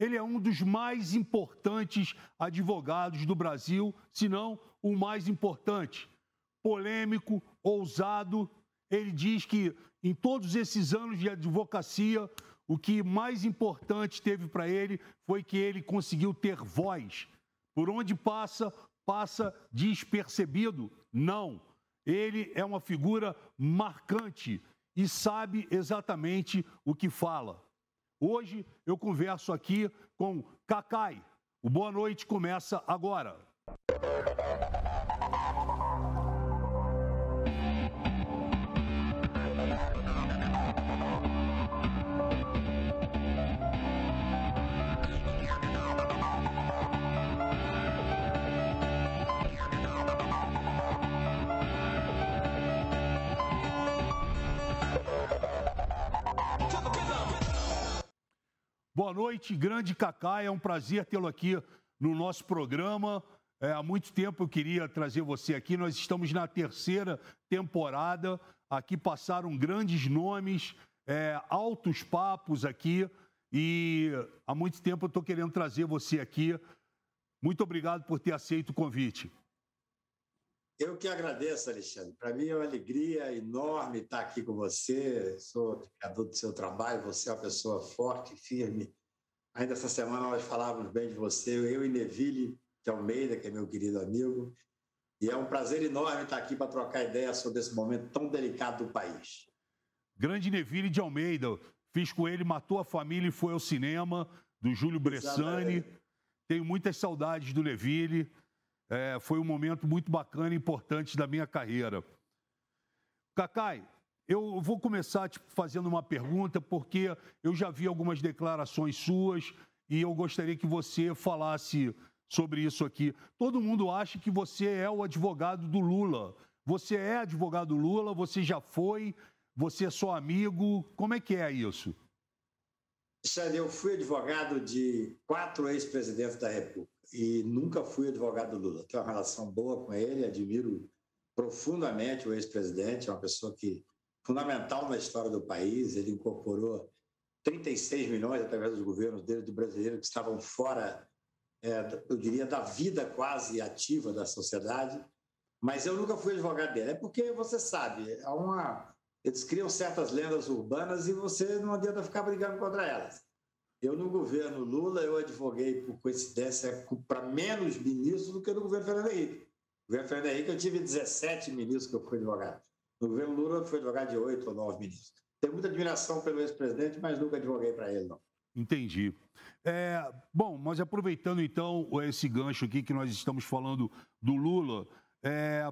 Ele é um dos mais importantes advogados do Brasil, se não o mais importante. Polêmico, ousado. Ele diz que em todos esses anos de advocacia, o que mais importante teve para ele foi que ele conseguiu ter voz. Por onde passa, passa despercebido? Não. Ele é uma figura marcante e sabe exatamente o que fala. Hoje eu converso aqui com Cacai. O Boa Noite começa agora. Boa noite, grande Cacá. É um prazer tê-lo aqui no nosso programa. É, há muito tempo eu queria trazer você aqui. Nós estamos na terceira temporada. Aqui passaram grandes nomes, é, altos papos aqui. E há muito tempo eu estou querendo trazer você aqui. Muito obrigado por ter aceito o convite. Eu que agradeço, Alexandre. Para mim é uma alegria enorme estar aqui com você. Sou admirador do seu trabalho. Você é uma pessoa forte, firme. Ainda essa semana nós falávamos bem de você, eu e Neville de Almeida, que é meu querido amigo. E é um prazer enorme estar aqui para trocar ideias sobre esse momento tão delicado do país. Grande Neville de Almeida. Fiz com ele, matou a família e foi ao cinema, do Júlio Bressani. Exatamente. Tenho muitas saudades do Neville. É, foi um momento muito bacana e importante da minha carreira. Cacai, eu vou começar tipo, fazendo uma pergunta, porque eu já vi algumas declarações suas e eu gostaria que você falasse sobre isso aqui. Todo mundo acha que você é o advogado do Lula. Você é advogado do Lula, você já foi, você é só amigo. Como é que é isso? Xande, eu fui advogado de quatro ex-presidentes da República e nunca fui advogado do Lula. Tenho uma relação boa com ele, admiro profundamente o ex-presidente, é uma pessoa que fundamental na história do país. Ele incorporou 36 milhões através dos governos dele de brasileiros que estavam fora, é, eu diria, da vida quase ativa da sociedade. Mas eu nunca fui advogado dele. É porque você sabe, há uma eles criam certas lendas urbanas e você não adianta ficar brigando contra elas. Eu, no governo Lula, eu advoguei, por coincidência, para menos ministros do que no governo Fernando Henrique. No governo Fernando Henrique, eu tive 17 ministros que eu fui advogado. No governo Lula, fui advogado de 8 ou 9 ministros. Tenho muita admiração pelo ex-presidente, mas nunca advoguei para ele, não. Entendi. É, bom, mas aproveitando então esse gancho aqui que nós estamos falando do Lula, é,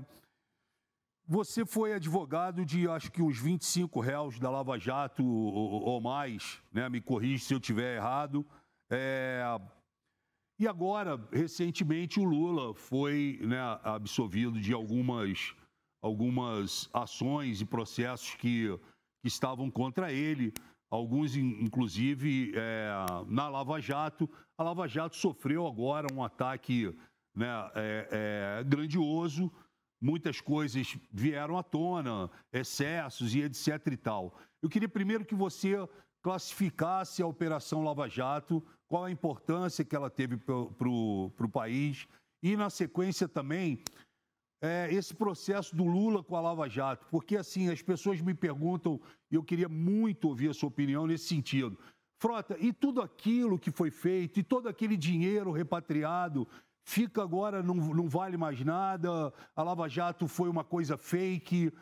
você foi advogado de acho que uns 25 réus da Lava Jato ou, ou mais, né? Me corrija se eu estiver errado. É... E agora, recentemente, o Lula foi né, absolvido de algumas, algumas ações e processos que, que estavam contra ele, alguns, inclusive, é, na Lava Jato. A Lava Jato sofreu agora um ataque né, é, é grandioso muitas coisas vieram à tona, excessos e etc e tal. Eu queria primeiro que você classificasse a Operação Lava Jato, qual a importância que ela teve para o país e, na sequência também, é, esse processo do Lula com a Lava Jato, porque assim, as pessoas me perguntam, e eu queria muito ouvir a sua opinião nesse sentido. Frota, e tudo aquilo que foi feito, e todo aquele dinheiro repatriado fica agora, não, não vale mais nada, a Lava Jato foi uma coisa fake.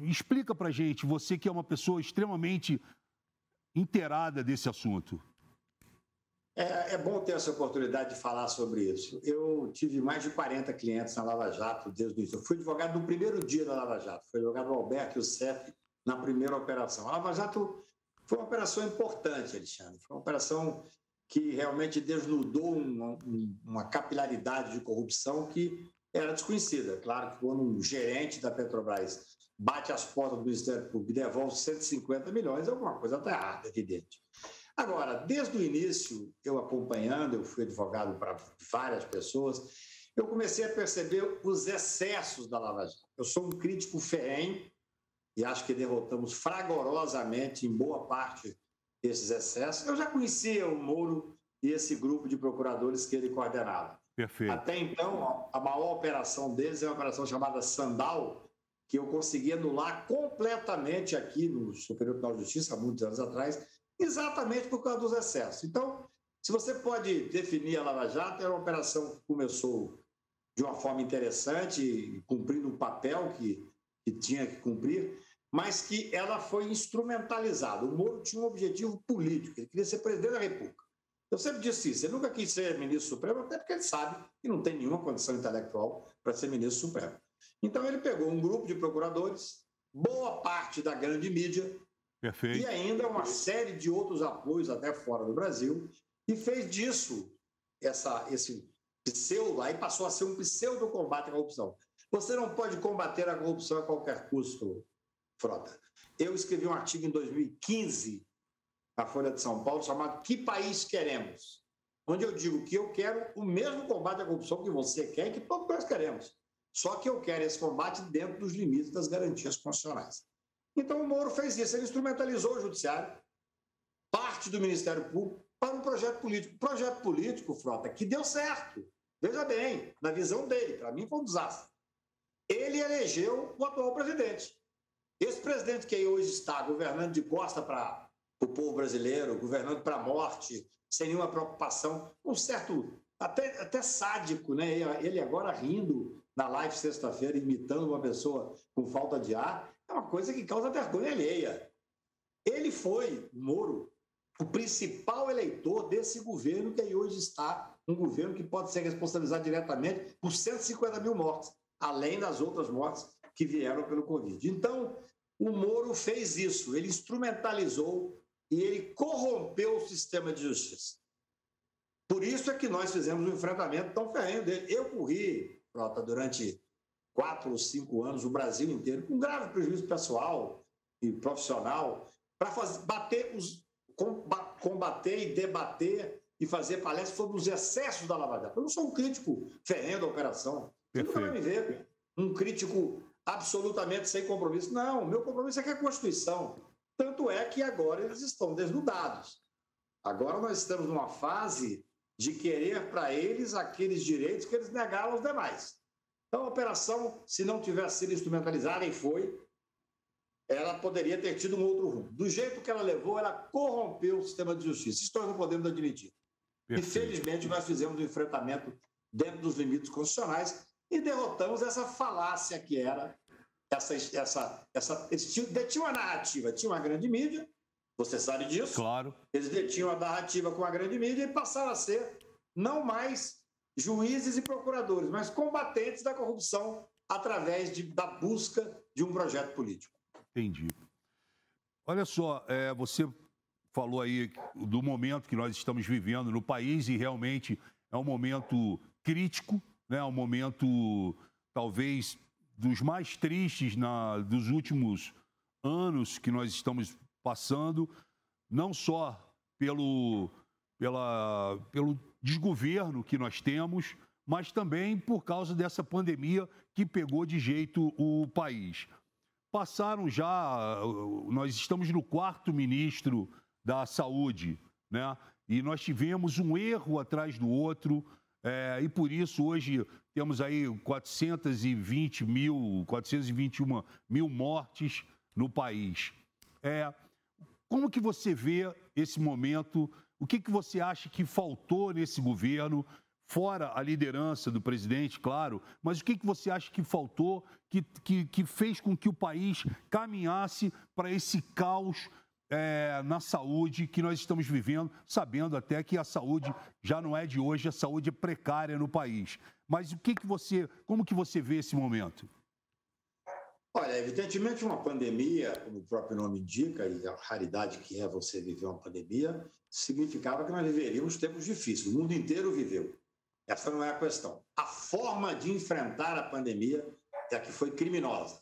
Explica para gente, você que é uma pessoa extremamente inteirada desse assunto. É, é, bom ter essa oportunidade de falar sobre isso. Eu tive mais de 40 clientes na Lava Jato desde o início. Eu fui advogado no primeiro dia da Lava Jato. Fui advogado Alberto e o CEF na primeira operação. A Lava Jato foi uma operação importante, Alexandre. Foi uma operação que realmente desnudou uma, uma capilaridade de corrupção que era desconhecida. Claro que quando um gerente da Petrobras bate as portas do Ministério Público e devolve 150 milhões, alguma coisa está errada, evidente. Agora, desde o início, eu acompanhando, eu fui advogado para várias pessoas, eu comecei a perceber os excessos da Lava Jato. Eu sou um crítico ferrenho e acho que derrotamos fragorosamente, em boa parte, esses excessos. Eu já conhecia o Moro e esse grupo de procuradores que ele coordenava. Perfeito. Até então, a maior operação deles é uma operação chamada Sandal, que eu consegui anular completamente aqui no Superior Tribunal de Justiça, há muitos anos atrás, exatamente por causa dos excessos. Então, se você pode definir a Lava Jato, era uma operação que começou de uma forma interessante, cumprindo o papel que, que tinha que cumprir, mas que ela foi instrumentalizada. O Moro tinha um objetivo político, ele queria ser presidente da República. Eu sempre disse isso, ele nunca quis ser ministro supremo, até porque ele sabe que não tem nenhuma condição intelectual para ser ministro supremo. Então ele pegou um grupo de procuradores, boa parte da grande mídia, Perfeito. e ainda uma série de outros apoios até fora do Brasil, e fez disso essa, esse pseudo, aí passou a ser um pseudo combate à corrupção. Você não pode combater a corrupção a qualquer custo, Frota. Eu escrevi um artigo em 2015 na Folha de São Paulo chamado Que País Queremos? Onde eu digo que eu quero o mesmo combate à corrupção que você quer e que todos nós queremos. Só que eu quero esse combate dentro dos limites das garantias constitucionais. Então o Moro fez isso, ele instrumentalizou o judiciário, parte do Ministério Público, para um projeto político. Projeto político, Frota, que deu certo. Veja bem, na visão dele, para mim foi um desastre. Ele elegeu o atual presidente. Esse presidente que aí hoje está governando de costa para o povo brasileiro, governando para a morte, sem nenhuma preocupação, um certo, até, até sádico, né? Ele agora rindo na live sexta-feira, imitando uma pessoa com falta de ar, uma coisa que causa vergonha alheia. Ele foi, Moro, o principal eleitor desse governo que aí hoje está, um governo que pode ser responsabilizado diretamente por 150 mil mortes, além das outras mortes que vieram pelo Covid. Então, o Moro fez isso, ele instrumentalizou e ele corrompeu o sistema de justiça. Por isso é que nós fizemos um enfrentamento tão ferrenho dele. Eu corri, Prota, durante quatro ou cinco anos, o Brasil inteiro, com grave prejuízo pessoal e profissional, para bater os, combater e debater e fazer palestras sobre os excessos da Lava Jato. Eu não sou um crítico ferrenho da operação. Você nunca vai me ver um crítico absolutamente sem compromisso. Não, meu compromisso é com a Constituição. Tanto é que agora eles estão desnudados. Agora nós estamos numa fase de querer para eles aqueles direitos que eles negaram aos demais. Então a operação, se não tivesse sido instrumentalizada, e foi, ela poderia ter tido um outro rumo. Do jeito que ela levou, ela corrompeu o sistema de justiça. Isso nós não podemos admitir. Perfeito. Infelizmente, nós fizemos um enfrentamento dentro dos limites constitucionais e derrotamos essa falácia que era essa, essa, essa, eles tinham, detinham a narrativa, tinha uma grande mídia, você sabe disso. Claro. Eles detinham a narrativa com a grande mídia e passaram a ser não mais juízes e procuradores, mas combatentes da corrupção através de, da busca de um projeto político. Entendi. Olha só, é, você falou aí do momento que nós estamos vivendo no país e realmente é um momento crítico, né? um momento talvez dos mais tristes na, dos últimos anos que nós estamos passando, não só pelo, pela, pelo desgoverno que nós temos, mas também por causa dessa pandemia que pegou de jeito o país passaram já, nós estamos no quarto ministro da Saúde, né? E nós tivemos um erro atrás do outro, é, e por isso hoje temos aí 420 mil, 421 mil mortes no país. É, como que você vê esse momento? O que, que você acha que faltou nesse governo? fora a liderança do presidente, claro, mas o que, que você acha que faltou, que, que, que fez com que o país caminhasse para esse caos é, na saúde que nós estamos vivendo, sabendo até que a saúde já não é de hoje, a saúde é precária no país. Mas o que, que você, como que você vê esse momento? Olha, evidentemente uma pandemia, como o próprio nome indica, e a raridade que é você viver uma pandemia, significava que nós viveríamos tempos difíceis. O mundo inteiro viveu. Essa não é a questão. A forma de enfrentar a pandemia é a que foi criminosa.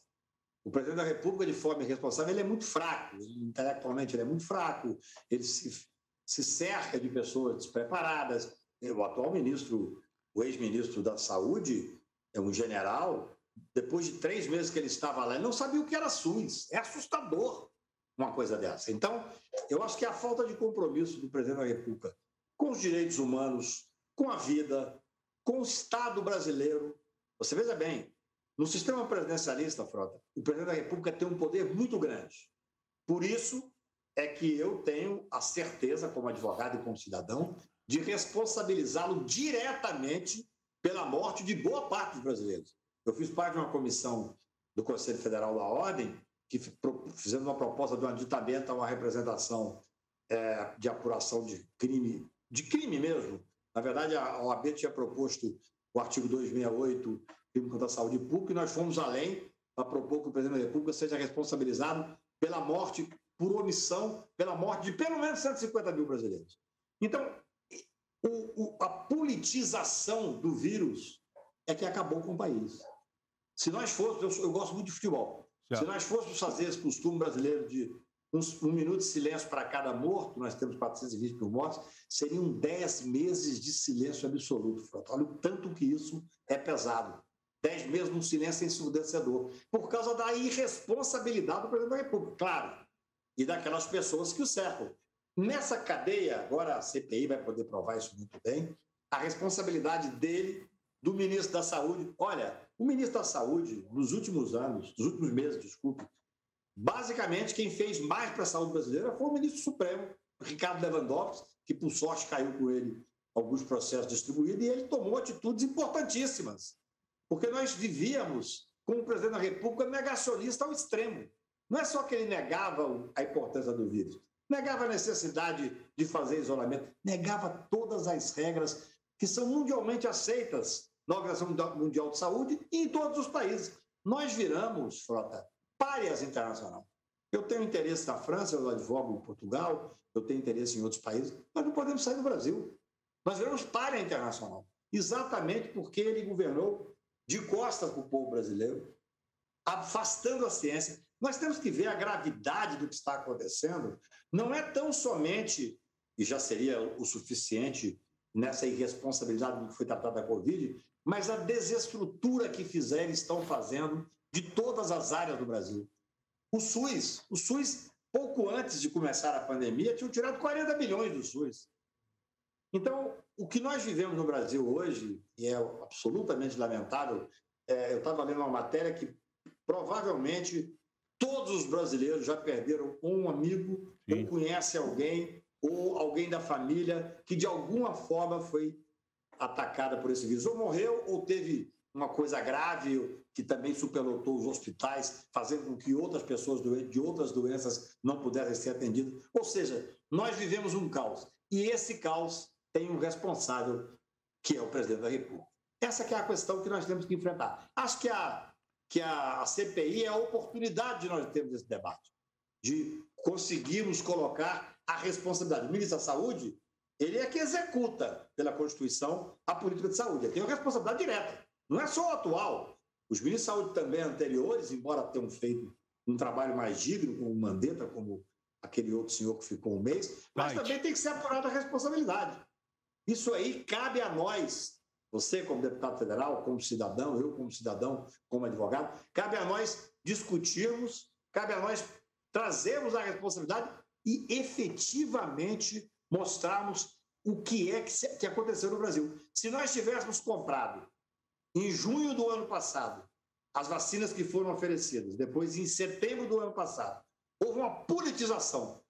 O presidente da República, de forma irresponsável, ele é muito fraco, intelectualmente ele é muito fraco, ele se, se cerca de pessoas despreparadas. O atual ministro, o ex-ministro da Saúde, é um general, depois de três meses que ele estava lá, ele não sabia o que era SUS. É assustador uma coisa dessa. Então, eu acho que a falta de compromisso do presidente da República com os direitos humanos, com a vida, com o Estado brasileiro. Você veja bem, no sistema presidencialista, Frota, o presidente da República tem um poder muito grande. Por isso é que eu tenho a certeza, como advogado e como cidadão, de responsabilizá-lo diretamente pela morte de boa parte dos brasileiros. Eu fiz parte de uma comissão do Conselho Federal da Ordem que fizemos uma proposta de um aditamento a uma representação é, de apuração de crime, de crime mesmo. Na verdade, a OAB tinha proposto o artigo 268, crime contra a saúde pública, e nós fomos além para propor que o presidente da República seja responsabilizado pela morte, por omissão, pela morte de pelo menos 150 mil brasileiros. Então, o, o, a politização do vírus é que acabou com o país. Se nós fôssemos, eu, eu gosto muito de futebol, certo. se nós fôssemos fazer esse costume brasileiro de um, um minuto de silêncio para cada morto, nós temos 420 mil mortos, seriam 10 meses de silêncio absoluto, Frota. Olha o tanto que isso é pesado. 10 meses num silêncio ensurdecedor, por causa da irresponsabilidade do presidente da República, claro, e daquelas pessoas que o cercam. Nessa cadeia, agora a CPI vai poder provar isso muito bem, a responsabilidade dele, do ministro da Saúde. Olha, o ministro da Saúde, nos últimos anos, nos últimos meses, desculpe, basicamente quem fez mais para a saúde brasileira foi o ministro Supremo, Ricardo Lewandowski, que por sorte caiu com ele alguns processos distribuídos, e ele tomou atitudes importantíssimas. Porque nós vivíamos com o presidente da República negacionista ao extremo. Não é só que ele negava a importância do vírus, negava a necessidade de fazer isolamento, negava todas as regras que são mundialmente aceitas na Organização Mundial de Saúde e em todos os países. Nós viramos, Frota, párias internacional. Eu tenho interesse na França, eu advogo em Portugal, eu tenho interesse em outros países, mas não podemos sair do Brasil. Nós viramos párea internacional, exatamente porque ele governou de costas para o povo brasileiro, afastando a ciência, nós temos que ver a gravidade do que está acontecendo. Não é tão somente, e já seria o suficiente nessa irresponsabilidade do que foi tratado da Covid, mas a desestrutura que fizeram estão fazendo de todas as áreas do Brasil. O SUS, o SUS, pouco antes de começar a pandemia, tinha tirado 40 bilhões do SUS. Então, o que nós vivemos no Brasil hoje, e é absolutamente lamentável, é, eu estava lendo uma matéria que provavelmente Todos os brasileiros já perderam um amigo, Sim. ou conhece alguém, ou alguém da família que de alguma forma foi atacada por esse vírus. Ou morreu, ou teve uma coisa grave que também superlotou os hospitais, fazendo com que outras pessoas de outras doenças não pudessem ser atendidas. Ou seja, nós vivemos um caos. E esse caos tem um responsável, que é o presidente da República. Essa é a questão que nós temos que enfrentar. Acho que a que a, CPI é a oportunidade de nós termos esse debate, de conseguirmos colocar a responsabilidade. O ministro da Saúde, ele é que executa, pela Constituição, a política de saúde. Ele tem uma responsabilidade direta. Não é só o atual. Os ministros de saúde também anteriores, embora tenham feito um trabalho mais digno, como o Mandetta, como aquele outro senhor que ficou um mês, mas right. também tem que ser apurada a responsabilidade. Isso aí cabe a nós, você, como deputado federal, como cidadão, eu, como cidadão, como advogado, cabe a nós discutirmos, cabe a nós trazermos a responsabilidade e efetivamente mostrarmos o que é que, aconteceu no Brasil. Se nós tivéssemos comprado em junho do ano passado as vacinas que foram oferecidas, depois em setembro do ano passado, houve uma politização.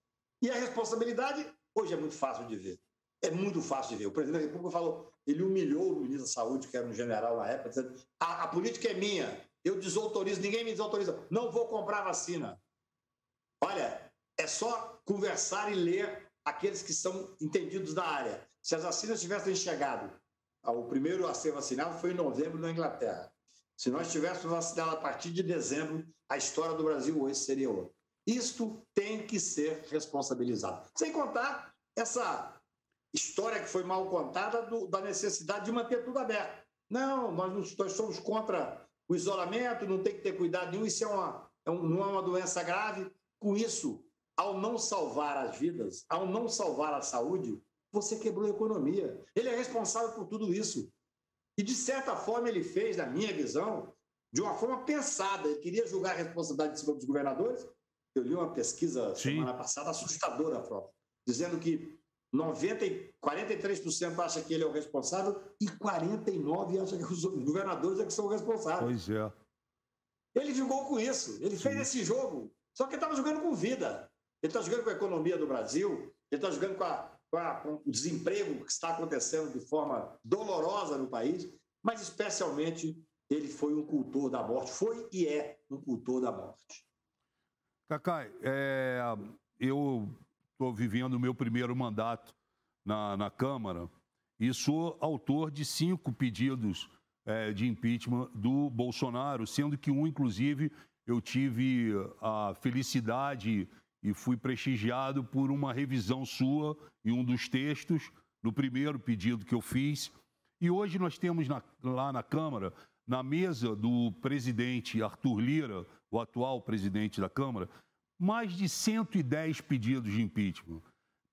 E a responsabilidade hoje é muito fácil de ver é muito fácil de ver. O presidente da República falou, ele humilhou o ministro da Saúde, que era um general na época, dizendo: a, a política é minha, eu desautorizo, ninguém me desautoriza, não vou comprar vacina. Olha, é só conversar e ler aqueles que são entendidos da área. Se as vacinas tivessem chegado, o primeiro a ser vacinado foi em novembro na Inglaterra. Se nós tivéssemos vacinado a partir de dezembro, a história do Brasil hoje seria outra. Isto tem que ser responsabilizado. Sem contar essa história que foi mal contada do, da necessidade de manter tudo aberto. Não, nós, nós somos contra o isolamento, não tem que ter cuidado nenhum, isso é uma, é um, não é uma doença grave. Com isso, ao não salvar as vidas, ao não salvar a saúde, você quebrou a economia. Ele é responsável por tudo isso. E, de certa forma, ele fez, na minha visão, de uma forma pensada. Ele queria julgar a responsabilidade sobre os governadores. Eu li uma pesquisa Sim. semana passada assustadora, Frota, dizendo que 90, 43% acha que ele é o responsável e 49% acha que os governadores é que são responsáveis. Pois é. Ele jogou com isso, ele Sim. fez esse jogo. Só que ele estava jogando com vida. Ele está jogando com a economia do Brasil, ele está jogando com, a, com, a, com, o desemprego que está acontecendo de forma dolorosa no país, mas especialmente ele foi um cultor da morte, foi e é um cultor da morte. Cacai, é, eu estou vivendo o meu primeiro mandato na, na Câmara e sou autor de cinco pedidos é, de impeachment do Bolsonaro, sendo que um, inclusive, eu tive a felicidade e fui prestigiado por uma revisão sua em um dos textos, no primeiro pedido que eu fiz. E hoje nós temos na, lá na Câmara, na mesa do presidente Arthur Lira, o atual presidente da Câmara, mais de 110 pedidos de impeachment.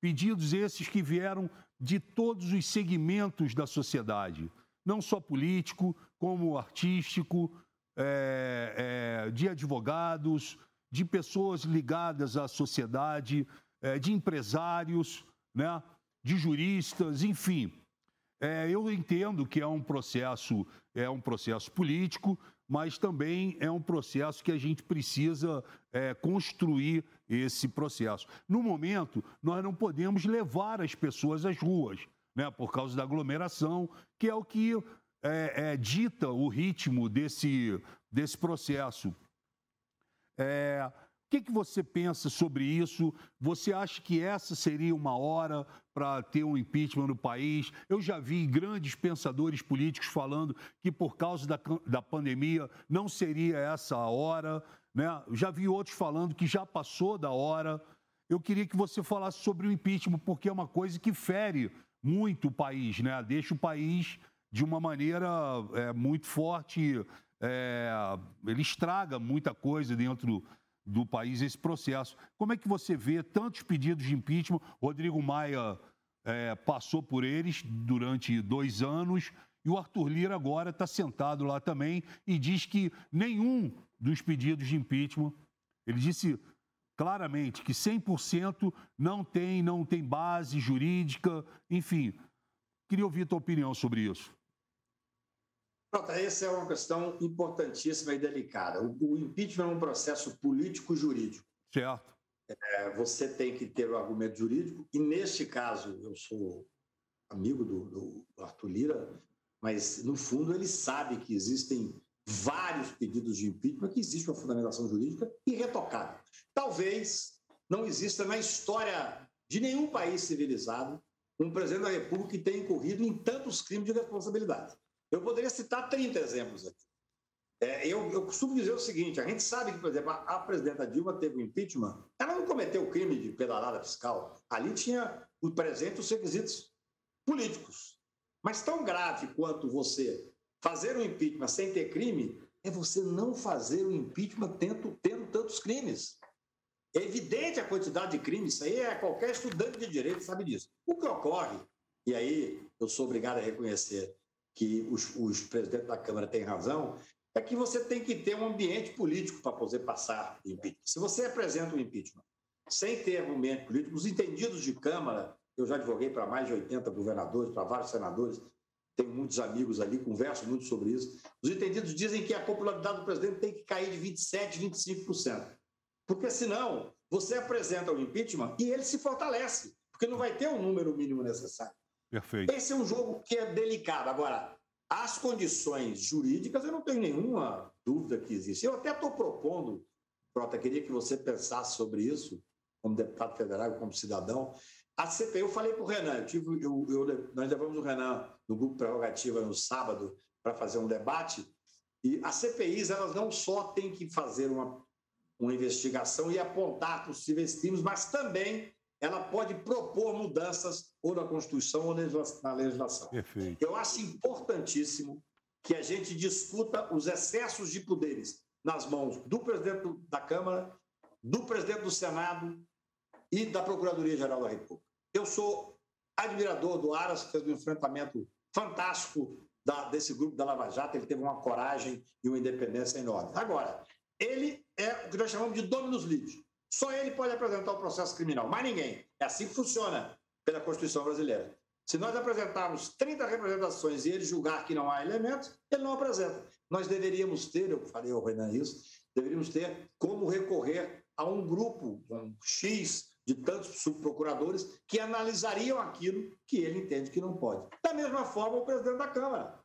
Pedidos esses que vieram de todos os segmentos da sociedade, não só político, como artístico, é, é, de advogados, de pessoas ligadas à sociedade, é, de empresários, né, de juristas, enfim. É, eu entendo que é um processo, é um processo político, mas também é um processo que a gente precisa é, construir esse processo. No momento, nós não podemos levar as pessoas às ruas, né, por causa da aglomeração, que é o que é, é, dita o ritmo desse, desse processo. É, o que, que você pensa sobre isso? Você acha que essa seria uma hora para ter um impeachment no país? Eu já vi grandes pensadores políticos falando que por causa da, da pandemia não seria essa a hora. Né? Já vi outros falando que já passou da hora. Eu queria que você falasse sobre o impeachment, porque é uma coisa que fere muito o país, né? deixa o país de uma maneira é, muito forte é, ele estraga muita coisa dentro do país, esse processo. Como é que você vê tantos pedidos de impeachment? Rodrigo Maia é, passou por eles durante dois anos e o Arthur Lira agora está sentado lá também e diz que nenhum dos pedidos de impeachment, ele disse claramente que 100% não tem, não tem base jurídica, enfim. Queria ouvir a tua opinião sobre isso. Pronto, essa é uma questão importantíssima e delicada. O, impeachment é um processo político-jurídico. Certo. É, você tem que ter o argumento jurídico, e neste caso, eu sou amigo do, do Arthur Lira, mas no fundo ele sabe que existem vários pedidos de impeachment, que existe uma fundamentação jurídica irretocável. Talvez não exista na história de nenhum país civilizado um presidente da República que tenha incorrido em tantos crimes de responsabilidade. Eu poderia citar 30 exemplos aqui. É, eu, eu, costumo dizer o seguinte: a gente sabe que, por exemplo, a, a presidenta Dilma teve um impeachment, ela não cometeu o crime de pedalada fiscal. Ali tinha o presente os requisitos políticos. Mas tão grave quanto você fazer um impeachment sem ter crime é você não fazer o impeachment tendo, tendo tantos crimes. É evidente a quantidade de crimes, isso aí é qualquer estudante de direito sabe disso. O que ocorre, e aí eu sou obrigado a reconhecer, que os, os presidentes da Câmara têm razão, é que você tem que ter um ambiente político para poder passar impeachment. Se você apresenta um impeachment sem ter ambiente político, os entendidos de Câmara, eu já advoguei para mais de 80 governadores, para vários senadores, tenho muitos amigos ali, converso muito sobre isso. Os entendidos dizem que a popularidade do presidente tem que cair de 27%, 25%. Porque senão você apresenta o impeachment e ele se fortalece, porque não vai ter o número mínimo necessário. Perfeito. Esse é um jogo que é delicado. Agora, as condições jurídicas, eu não tenho nenhuma dúvida que existe. Eu até estou propondo, Prota, queria que você pensasse sobre isso, como deputado federal, como cidadão. A CPI, eu falei para o Renan, eu tive, eu, eu, nós levamos o Renan no grupo Prerrogativa no sábado para fazer um debate, e as CPIs, elas não só têm que fazer uma, uma investigação e apontar possíveis crimes, mas também ela pode propor mudanças ou na Constituição ou na legislação. Perfeito. Eu acho importantíssimo que a gente discuta os excessos de poderes nas mãos do presidente da Câmara, do presidente do Senado e da Procuradoria-Geral da República. Eu sou admirador do Aras, que fez um enfrentamento fantástico da, desse grupo da Lava Jato, ele teve uma coragem e uma independência enorme. Agora, ele é o que nós chamamos de dominus litis. Só ele pode apresentar o processo criminal, mais ninguém. É assim que funciona. pela Constituição brasileira. Se nós apresentarmos 30 representações e ele julgar que não há elementos, ele não apresenta. Nós deveríamos ter, eu falei ao Renan isso, deveríamos ter como recorrer a um grupo, um X de tantos subprocuradores que analisariam aquilo que ele entende que não pode. Da mesma forma, o presidente da Câmara.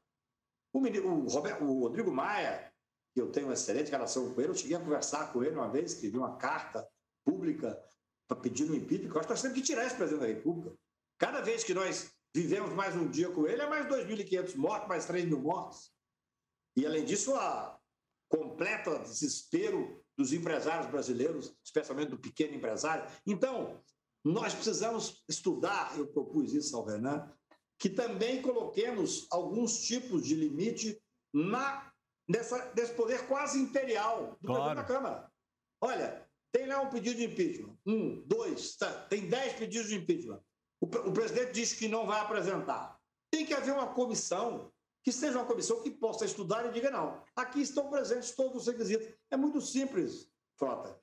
O, o, Roberto, o Rodrigo Maia, que eu tenho uma excelente relação com ele, eu cheguei a conversar com ele uma vez, escrevi uma carta pública para pedir um impeachment, que eu acho que nós temos que tirar esse presidente da República. Cada vez que nós vivemos mais um dia com ele, é mais 2.500 mortos, mais 3 mil mortos. E, além disso, a completa desespero dos empresários brasileiros, especialmente do pequeno empresário. Então, nós precisamos estudar, eu propus isso ao Renan, que também coloquemos alguns tipos de limite na, nessa, nesse poder quase imperial do claro. presidente da Câmara. Olha, tem lá um pedido de impeachment. Um, dois, tá, tem dez pedidos de impeachment. O, o presidente diz que não vai apresentar. Tem que haver uma comissão que seja uma comissão que possa estudar e diga não. Aqui estão presentes todos os requisitos. É muito simples, Frota.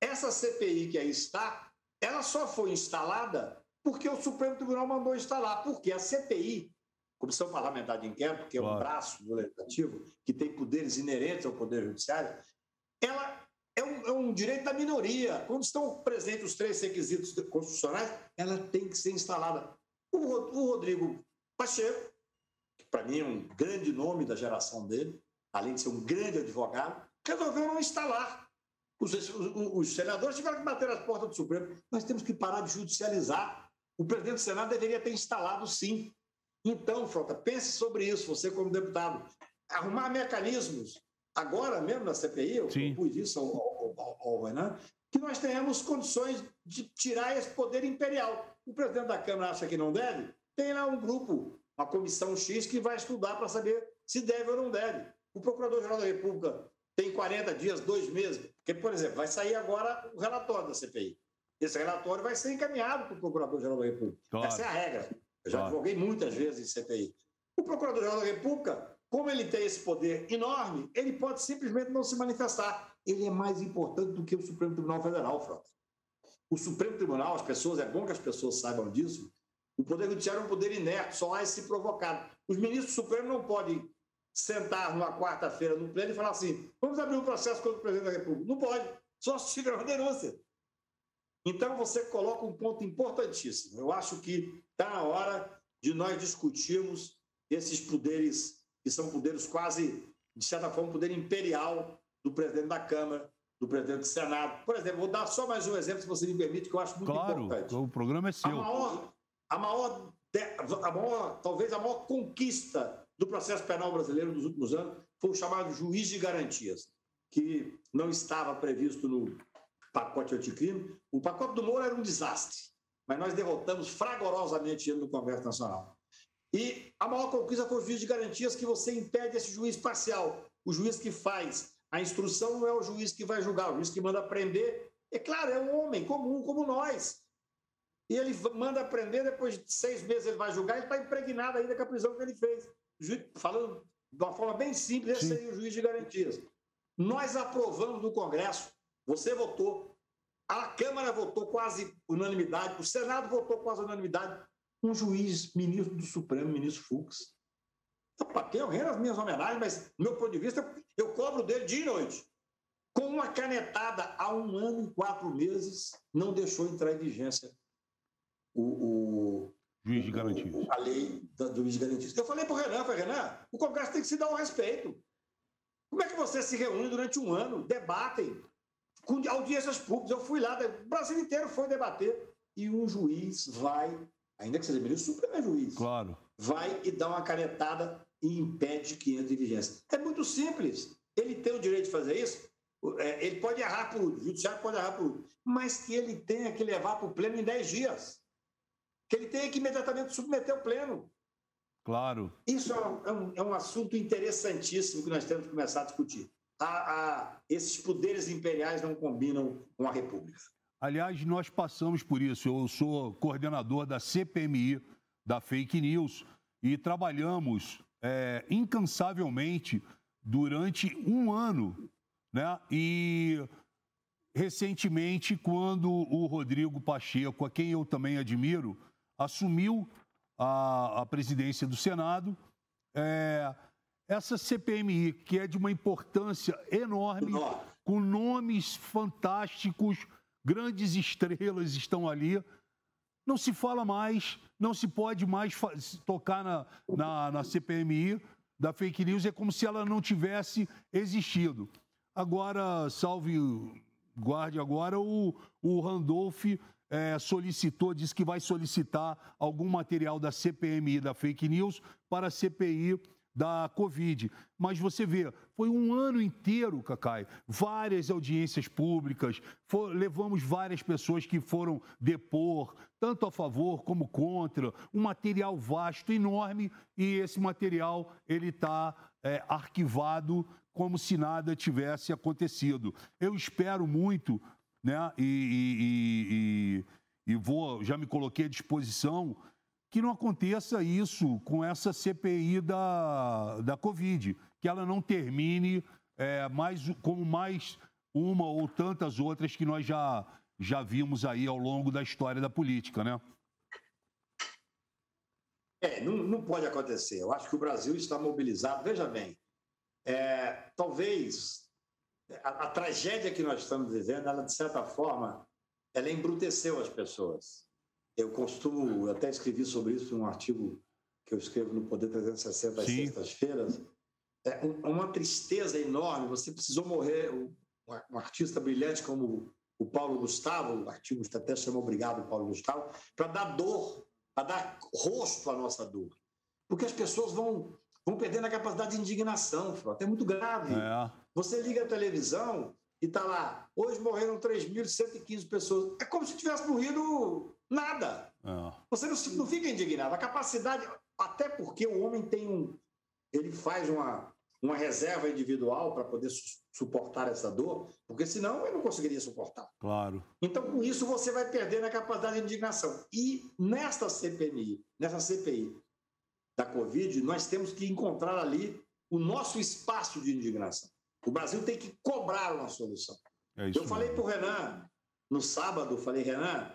Essa CPI que aí está, ela só foi instalada porque o Supremo Tribunal mandou instalar. Porque a CPI, Comissão Parlamentar de Inquérito, que é claro. um braço do Legislativo, que tem poderes inerentes ao Poder Judiciário, ela é um, é um, direito da minoria. Quando estão presentes os três requisitos constitucionais, ela tem que ser instalada. O, o Rodrigo Pacheco para mim é um grande nome da geração dele, além de ser um grande advogado, resolveu não instalar. Os, os, os senadores tiveram que bater as portas do Supremo. Nós temos que parar de judicializar. O presidente do Senado deveria ter instalado sim. Então, Frota, pense sobre isso, você como deputado. Arrumar mecanismos. Agora mesmo na CPI, eu Sim. propus isso ao, ao, ao, ao Renan, que nós tenhamos condições de tirar esse poder imperial. O presidente da Câmara acha que não deve, tem lá um grupo uma comissão X que vai estudar para saber se deve ou não deve. O Procurador-Geral da República tem 40 dias, dois meses, porque, por exemplo, vai sair agora o relatório da CPI. Esse relatório vai ser encaminhado para o Procurador-Geral da República. Claro. Essa é a regra. Eu já claro. advoguei muitas vezes em CPI. O Procurador-Geral da República, como ele tem esse poder enorme, ele pode simplesmente não se manifestar. Ele é mais importante do que o Supremo Tribunal Federal, Frota. O Supremo Tribunal, as pessoas, é bom que as pessoas saibam disso, o Poder Judiciário é um poder inerte, só há esse provocado. Os ministros supremos não podem sentar numa quarta-feira no pleno e falar assim: vamos abrir um processo contra o presidente da República. Não pode, só se tiver uma denúncia. Então você coloca um ponto importantíssimo. Eu acho que está na hora de nós discutirmos esses poderes, que são poderes quase, de certa forma, um poder imperial do presidente da Câmara, do presidente do Senado. Por exemplo, vou dar só mais um exemplo, se você me permite, que eu acho muito claro, importante. Claro, o programa é seu. A maior, a maior, a maior, talvez a maior conquista do processo penal brasileiro nos últimos anos foi o chamado juiz de garantias, que não estava previsto no pacote anticrime. O pacote do Moro era um desastre, mas nós derrotamos fragorosamente ele no Congresso Nacional. E a maior conquista foi o juiz de garantias, que você impede esse juiz parcial. O juiz que faz a instrução não é o juiz que vai julgar, o juiz que manda prender. É claro, é um homem comum como nós e ele manda prender, depois de seis meses ele vai julgar, ele está impregnado ainda com a prisão que ele fez. Falando de uma forma bem simples, esse seria o juiz de garantias. Nós aprovamos no Congresso, você votou, a Câmara votou quase unanimidade, o Senado votou quase unanimidade, um juiz, ministro do Supremo, ministro Fux. Opa, tenho rendo as minhas homenagens, mas, do meu ponto de vista, eu cobro dele dia e noite. Com uma canetada há um ano e quatro meses, não deixou entrar em vigência o, o juiz de garantias. a lei do, juiz de garantias. Eu falei para o Renan, falei, Renan, o Congresso tem que se dar um respeito. Como é que você se reúne durante um ano, debatem, com audiências públicas? Eu fui lá, o Brasil inteiro foi debater, e um juiz vai, ainda que seja ministro, Supremo é juiz. Claro. Vai e dá uma canetada e impede que entre em vigência. É muito simples. Ele tem o direito de fazer isso, é, ele pode errar por, o judiciário pode errar por, mas que ele tenha que levar para o pleno em 10 dias que ele tenha que imediatamente submeter ao pleno. Claro. Isso é um, é um assunto interessantíssimo que nós temos que começar a discutir. A, a, esses poderes imperiais não combinam com a República. Aliás, nós passamos por isso. Eu sou coordenador da CPMI, da Fake News, e trabalhamos é, incansavelmente durante um ano. Né? E recentemente, quando o Rodrigo Pacheco, a quem eu também admiro, assumiu a, a presidência do Senado. É, essa CPMI, que é de uma importância enorme, com nomes fantásticos, grandes estrelas estão ali. Não se fala mais, não se pode mais tocar na, na, na CPMI da fake news, é como se ela não tivesse existido. Agora, salve, guarde agora, o, o Randolph é, solicitou, disse que vai solicitar algum material da CPMI da fake news para a CPI da Covid. Mas você vê, foi um ano inteiro, Cacai, várias audiências públicas, for, levamos várias pessoas que foram depor, tanto a favor como contra, um material vasto, enorme, e esse material ele está é, arquivado como se nada tivesse acontecido. Eu espero muito, né, e, e, e, e vou, já me coloquei à disposição que não aconteça isso com essa CPI da, da Covid, que ela não termine é, mais, como mais uma ou tantas outras que nós já, já vimos aí ao longo da história da política, né? É, não, não pode acontecer. Eu acho que o Brasil está mobilizado. Veja bem, é, talvez a, a, tragédia que nós estamos vivendo, ela, de certa forma, ela embruteceu as pessoas. Eu costumo, eu até escrevi sobre isso em um artigo que eu escrevo no Poder 360 às sextas-feiras. É uma tristeza enorme. Você precisou morrer. Um artista brilhante como o Paulo Gustavo, o artigo até chama Obrigado, Paulo Gustavo, para dar dor, para dar rosto à nossa dor. Porque as pessoas vão, vão perdendo a capacidade de indignação, Frota. É muito grave. É. Você liga a televisão e está lá, hoje morreram 3.115 pessoas. É como se tivesse morrido nada. É. Você não, não fica indignado. A capacidade, até porque o homem tem um. Ele faz uma, uma reserva individual para poder su suportar essa dor, porque senão ele não conseguiria suportar. Claro. Então, com isso, você vai perdendo a capacidade de indignação. E nesta CPMI, nessa CPI da Covid, nós temos que encontrar ali o nosso espaço de indignação. O Brasil tem que cobrar uma solução. É eu falei para o Renan, no sábado, falei, Renan,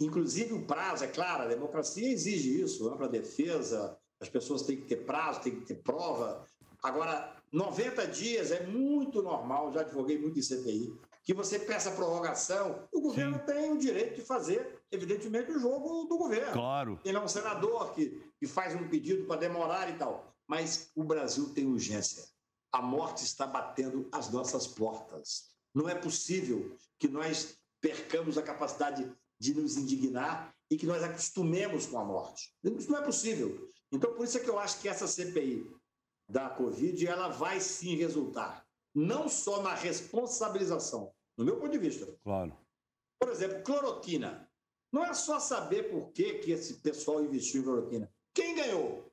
inclusive o prazo, é claro, a democracia exige isso, ampla defesa, as pessoas têm que ter prazo, têm que ter prova. Agora, 90 dias é muito normal, já advoguei muito em CPI, que você peça prorrogação, o governo Sim. tem o direito de fazer, evidentemente, o jogo do governo. Claro. Ele é um senador que, que faz um pedido para demorar e tal. Mas o Brasil tem urgência a morte está batendo as nossas portas. Não é possível que nós percamos a capacidade de nos indignar e que nós acostumemos com a morte. Isso não é possível. Então, por isso é que eu acho que essa CPI da Covid ela vai sim resultar não só na responsabilização, no meu ponto de vista. Claro. Por exemplo, cloroquina. Não é só saber por que, que esse pessoal investiu em cloroquina. Quem ganhou?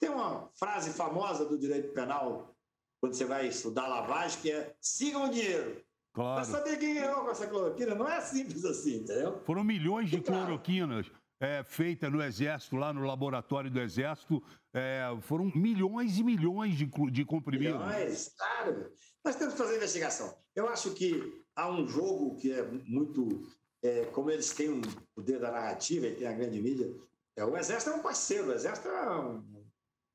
Tem uma frase famosa do direito penal, quando você vai estudar lavagem, que é sigam o dinheiro. Claro. Para saber quem ganhou com essa cloroquina, não é simples assim, entendeu? Foram milhões de cloroquinas é, feitas no Exército, lá no laboratório do Exército. É, foram milhões e milhões de, de comprimidos. Milhões, claro. Nós temos que fazer investigação. Eu acho que há um jogo que é muito. É, como eles têm um poder da narrativa e tem a grande mídia, é, o Exército é um parceiro, o Exército é um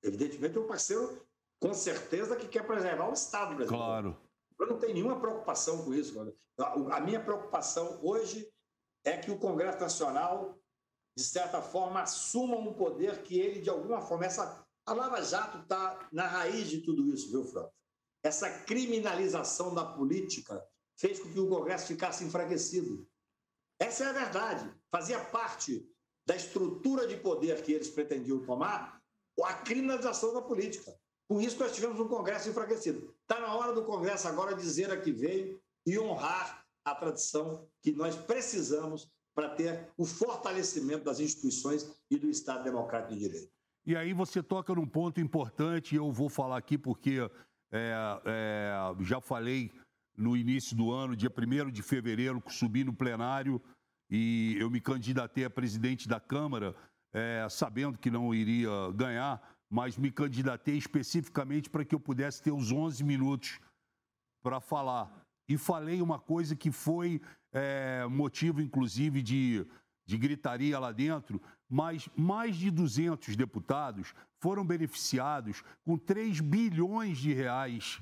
Evidentemente, é um parceiro, com certeza, que quer preservar o Estado brasileiro. Claro. Eu não tenho nenhuma preocupação com isso. A minha preocupação hoje é que o Congresso Nacional, de certa forma, assuma um poder que ele, de alguma forma, essa, a Lava Jato está na raiz de tudo isso, viu, Franco? Essa criminalização da política fez com que o Congresso ficasse enfraquecido. Essa é a verdade. Fazia parte da estrutura de poder que eles pretendiam tomar a criminalização da política. Com isso, nós tivemos um Congresso enfraquecido. Está na hora do Congresso agora dizer a que veio e honrar a tradição que nós precisamos para ter o fortalecimento das instituições e do Estado Democrático de Direito. E aí você toca num ponto importante, e eu vou falar aqui porque é, é, já falei no início do ano, dia 1 de fevereiro, subi no plenário e eu me candidatei a presidente da Câmara é, sabendo que não iria ganhar, mas me candidatei especificamente para que eu pudesse ter os 11 minutos para falar. E falei uma coisa que foi é, motivo, inclusive, de, de gritaria lá dentro, mas mais de 200 deputados foram beneficiados com 3 bilhões de reais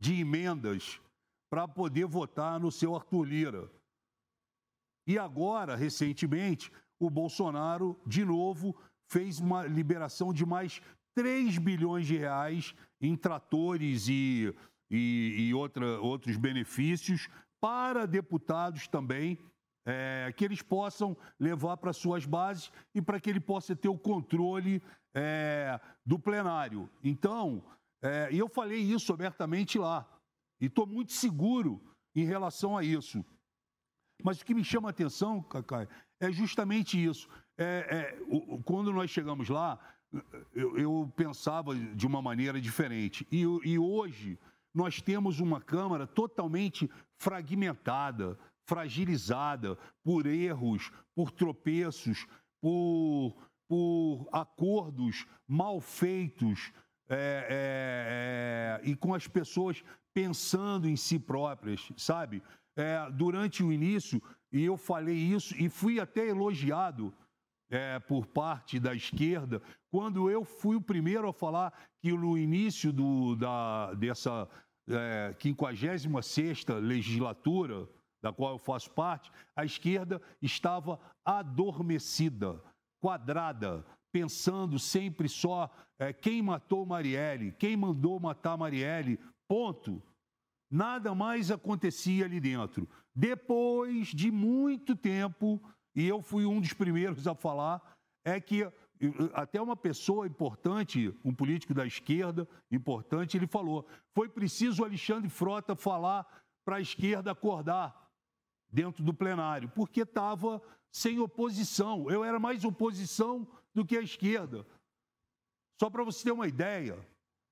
de emendas para poder votar no seu Arthur Lira. E agora, recentemente, o Bolsonaro, de novo, fez uma liberação de mais 3 bilhões de reais em tratores e, e, e outra, outros benefícios para deputados também, é, que eles possam levar para suas bases e para que ele possa ter o controle é, do plenário. Então, é, eu falei isso abertamente lá e estou muito seguro em relação a isso. Mas o que me chama a atenção, Cacai, é justamente isso. É, é, o, quando nós chegamos lá, eu, eu, pensava de uma maneira diferente. E, e hoje nós temos uma Câmara totalmente fragmentada, fragilizada por erros, por tropeços, por, por acordos mal feitos é, é, é, e com as pessoas pensando em si próprias, sabe? é, durante o início, e eu falei isso, e fui até elogiado é, por parte da esquerda, quando eu fui o primeiro a falar que no início do, da, dessa é, 56 legislatura, da qual eu faço parte, a esquerda estava adormecida, quadrada, pensando sempre só é, quem matou Marielle, quem mandou matar Marielle, ponto. Nada mais acontecia ali dentro. Depois de muito tempo, e eu fui um dos primeiros a falar, é que até uma pessoa importante, um político da esquerda importante, ele falou: foi preciso Alexandre Frota falar para a esquerda acordar dentro do plenário, porque estava sem oposição. Eu era mais oposição do que a esquerda. Só para você ter uma ideia.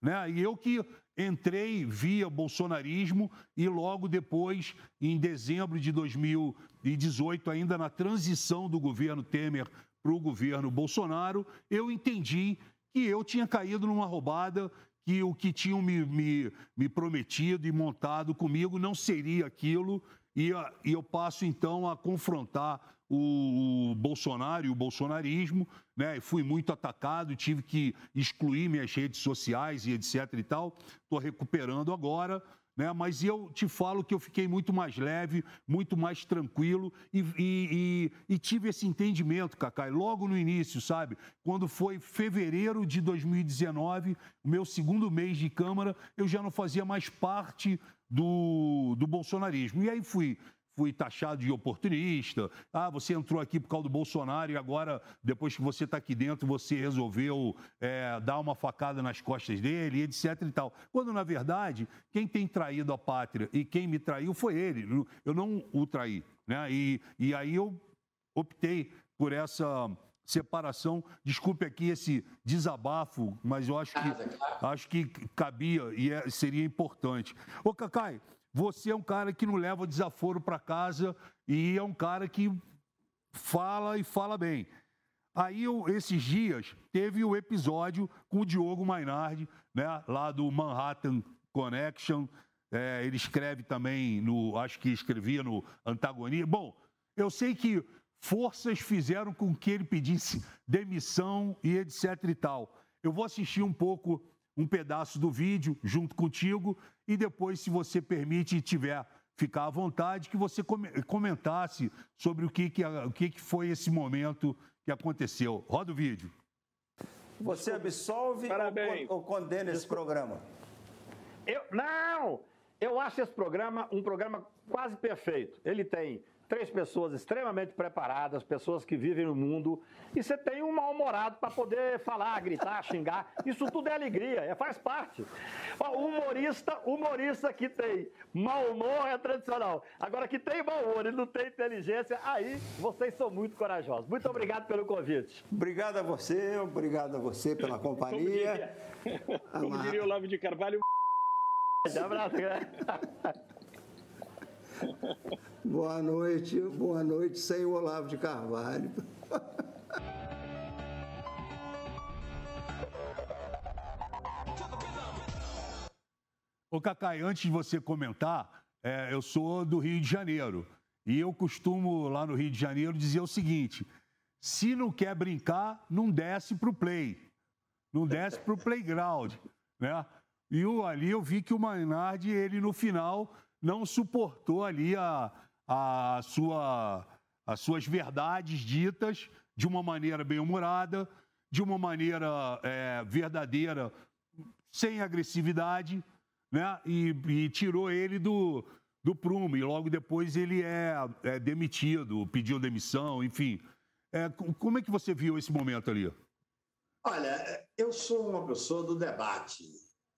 Né? E eu que entrei via bolsonarismo e logo depois, em dezembro de 2018, ainda na transição do governo Temer para o governo Bolsonaro, eu entendi que eu tinha caído numa roubada, que o que tinham me, me, me prometido e montado comigo não seria aquilo, e, e eu passo então a confrontar o, Bolsonaro e o bolsonarismo, né? Fui muito atacado, tive que excluir minhas redes sociais e etc e tal. Estou recuperando agora, né? Mas eu te falo que eu fiquei muito mais leve, muito mais tranquilo e, e, e, e tive esse entendimento, Cacai, logo no início, sabe? Quando foi fevereiro de 2019, o meu segundo mês de Câmara, eu já não fazia mais parte do, do bolsonarismo. E aí fui fui taxado de oportunista. Ah, você entrou aqui por causa do Bolsonaro e agora, depois que você está aqui dentro, você resolveu é, dar uma facada nas costas dele, etc e tal. Quando, na verdade, quem tem traído a pátria e quem me traiu foi ele. Eu não o traí. Né? E, e aí eu optei por essa separação. Desculpe aqui esse desabafo, mas eu acho que, acho que cabia e é, seria importante. Ô, Cacai, você é um cara que não leva desaforo para casa e é um cara que fala e fala bem. Aí, eu, esses dias, teve o episódio com o Diogo Mainardi, né, lá do Manhattan Connection. É, ele escreve também no. Acho que escrevia no Antagonia. Bom, eu sei que forças fizeram com que ele pedisse demissão e etc e tal. Eu vou assistir um pouco um pedaço do vídeo junto contigo e depois, se você permite e tiver ficar à vontade, que você comentasse sobre o que, que, o que, que foi esse momento que aconteceu. Roda o vídeo. Você absolve ou, ou condena esse programa? Eu, não! Eu acho esse programa um programa quase perfeito. Ele tem três pessoas extremamente preparadas, pessoas que vivem no mundo, e você tem um mal-humorado para poder falar, gritar, xingar. Isso tudo é alegria, é, faz parte. O humorista, humorista que tem mau humor é tradicional. Agora, que tem mau humor e não tem inteligência, aí vocês são muito corajosos. Muito obrigado pelo convite. Obrigado a você, obrigado a você pela companhia. Como diria, como diria o Lavo de Carvalho. Um abraço, né? Boa noite, boa noite, sem o Olavo de Carvalho. Ô Cacai, antes de você comentar, é, eu sou do Rio de Janeiro. E eu costumo, lá no Rio de Janeiro, dizer o seguinte: se não quer brincar, não desce para o play. Não desce para o playground. Né? E eu, ali eu vi que o Mainardi, ele no final, não suportou ali a, a sua, as suas verdades ditas de uma maneira bem humorada, de uma maneira é, verdadeira, sem agressividade, né? E, e, tirou ele do, do prumo. E logo depois ele é, é demitido, pediu demissão, enfim. É, como é que você viu esse momento ali? Olha, eu sou uma pessoa do debate.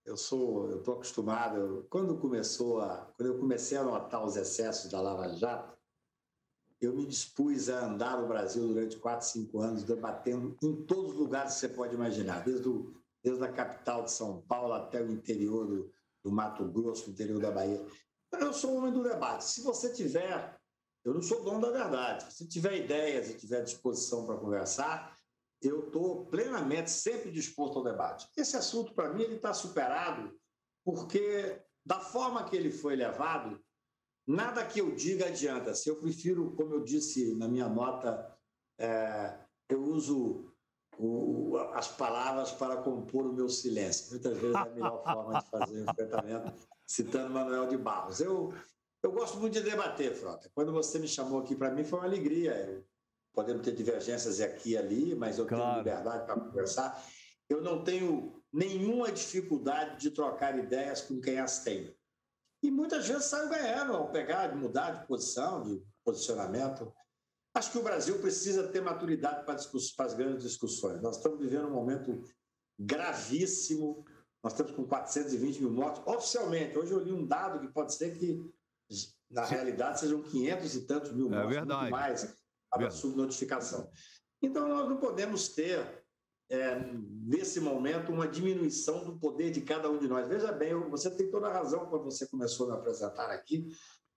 Eu sou, eu estou acostumado. Quando começou a, quando eu comecei a notar os excessos da Lava Jato, eu me dispus a andar no Brasil durante quatro, cinco anos, debatendo em todos os lugares que você pode imaginar, desde, o, desde a capital de São Paulo até o interior do, do Mato Grosso, interior da Bahia. Eu sou homem do debate. Se você tiver, eu não sou dono da verdade, se tiver ideias e tiver disposição para conversar, eu estou plenamente sempre disposto ao debate. Esse assunto, para mim, ele está superado porque, da forma que ele foi levado, nada que eu diga adianta. Se eu prefiro, como eu disse na minha nota, é, eu uso o, as palavras para compor o meu silêncio. Muitas vezes é a melhor forma de fazer o enfrentamento, citando Manuel de Barros. Eu, eu gosto muito de debater, Frota. Quando você me chamou aqui, para mim foi uma alegria. Eu, podemos ter divergências aqui e ali, mas eu claro. tenho liberdade para conversar. Eu não tenho nenhuma dificuldade de trocar ideias com quem as tem. E muitas vezes saio ganhando ao pegar, mudar de posição, de posicionamento. Acho que o Brasil precisa ter maturidade para, para as grandes discussões. Nós estamos vivendo um momento gravíssimo. Nós estamos com 420 mil mortos. Oficialmente, hoje eu li um dado que pode ser que, na realidade, sejam 500 e tantos mil é mortos. É verdade. Mais a subnotificação. Então, nós não podemos ter é, nesse momento, uma diminuição do poder de cada um de nós. Veja bem, você tem toda a razão quando você começou a me apresentar aqui.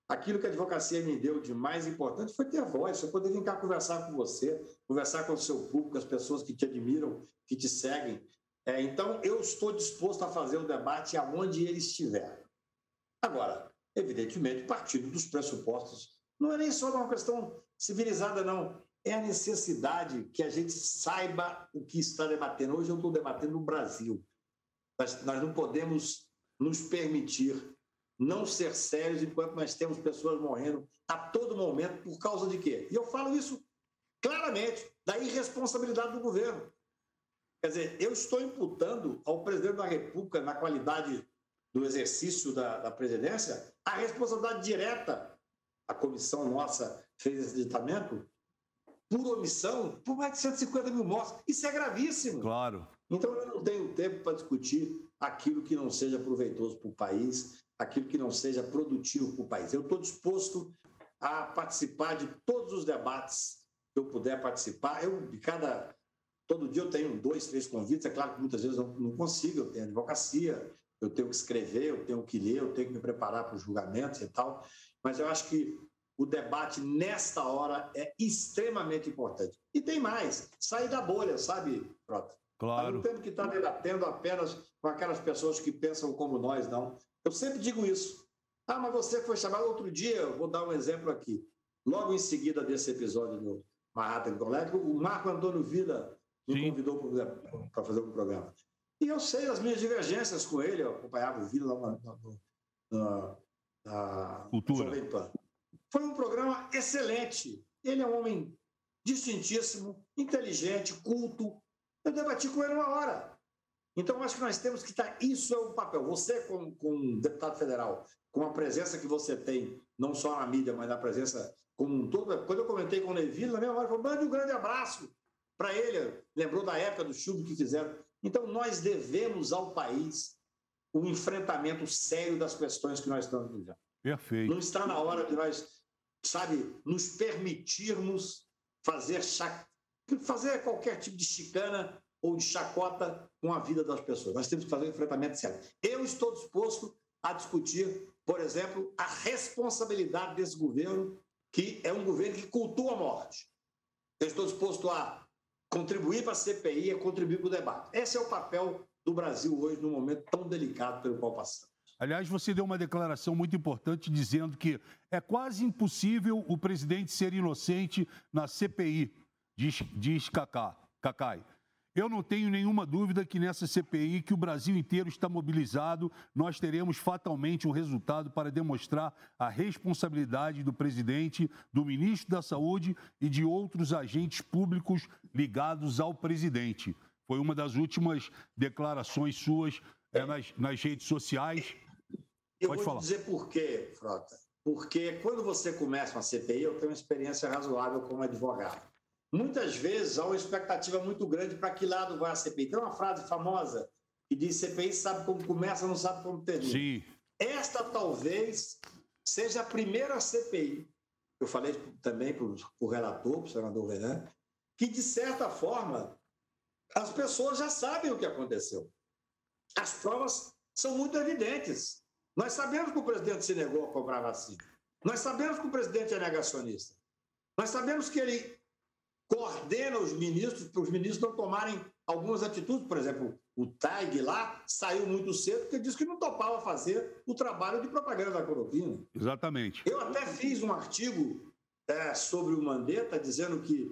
Aquilo que a advocacia me deu de mais importante foi ter voz, eu poder vir cá conversar com você, conversar com o seu público, as pessoas que te admiram, que te seguem. É, então, eu estou disposto a fazer o debate aonde ele estiver. Agora, evidentemente, partindo dos pressupostos, não é nem só uma questão civilizada, não é a necessidade que a gente saiba o que está debatendo. Hoje eu estou debatendo no Brasil. Nós, nós não podemos nos permitir não ser sérios enquanto nós temos pessoas morrendo a todo momento por causa de quê? E eu falo isso claramente, da irresponsabilidade do governo. Quer dizer, eu estou imputando ao presidente da República, na qualidade do exercício da, da presidência, a responsabilidade direta. A comissão nossa fez esse ditamento por omissão, por mais de 150 mil mortos. Isso é gravíssimo. Claro. Então, eu não tenho tempo para discutir aquilo que não seja proveitoso para o país, aquilo que não seja produtivo para o país. Eu estou disposto a participar de todos os debates que eu puder participar. Eu, de cada. Todo dia eu tenho dois, três convites. É claro que muitas vezes eu não consigo, eu tenho advocacia, eu tenho que escrever, eu tenho que ler, eu tenho que me preparar para os julgamentos e tal. Mas eu acho que o debate nesta hora é extremamente importante. E tem mais, sair da bolha, sabe, Prota? Claro. não temos que estar debatendo apenas com aquelas pessoas que pensam como nós, não. Eu sempre digo isso. Ah, mas você foi chamado outro dia, vou dar um exemplo aqui. Logo em seguida desse episódio do Manhattan Collective, o Marco Antônio Vila me Sim. convidou para fazer um programa. E eu sei as minhas divergências com ele, eu acompanhava o Vila lá na, na, na, Cultura. Jovem Pan. Foi um programa excelente. Ele é um homem distintíssimo, inteligente, culto. Eu debati com ele uma hora. Então, acho que nós temos que estar. Isso é o papel. Você, como, como deputado federal, com a presença que você tem, não só na mídia, mas na presença como um todo. Quando eu comentei com o Neville, na mesma hora, falou: mande um grande abraço para ele. Lembrou da época do chumbo que fizeram. Então, nós devemos ao país o enfrentamento sério das questões que nós estamos vivendo. Perfeito. Não está na hora de nós sabe, nos permitirmos fazer, fazer qualquer tipo de chicana ou de chacota com a vida das pessoas. Nós temos que fazer um enfrentamento sério. Eu estou disposto a discutir, por exemplo, a responsabilidade desse governo, que é um governo que cultua a morte. Eu estou disposto a contribuir para a CPI, a contribuir para o debate. Esse é o papel do Brasil hoje, num momento tão delicado pelo qual passamos. Aliás, você deu uma declaração muito importante dizendo que é quase impossível o presidente ser inocente na CPI, diz, diz Cacá, Cacai. Eu não tenho nenhuma dúvida que nessa CPI, que o Brasil inteiro está mobilizado, nós teremos fatalmente um resultado para demonstrar a responsabilidade do presidente, do ministro da Saúde e de outros agentes públicos ligados ao presidente. Foi uma das últimas declarações suas é, nas, nas, redes sociais. Eu Pode vou falar. dizer por quê, Frota. Porque quando você começa uma CPI, eu tenho uma experiência razoável como advogado. Muitas vezes há uma expectativa muito grande para que lado vai a CPI. Tem uma frase famosa que diz: CPI sabe como começa, não sabe como termina. Sim. Esta talvez seja a primeira CPI. Eu falei também para o relator, para o senador Renan, que de certa forma as pessoas já sabem o que aconteceu. As provas são muito evidentes. Nós sabemos que o presidente se negou a comprar vacina. Nós sabemos que o presidente é negacionista. Nós sabemos que ele coordena os ministros para os ministros não tomarem algumas atitudes. Por exemplo, o TAG lá saiu muito cedo porque disse que não topava fazer o trabalho de propaganda da cloroquina. Exatamente. Eu até fiz um artigo é, sobre o Mandetta dizendo que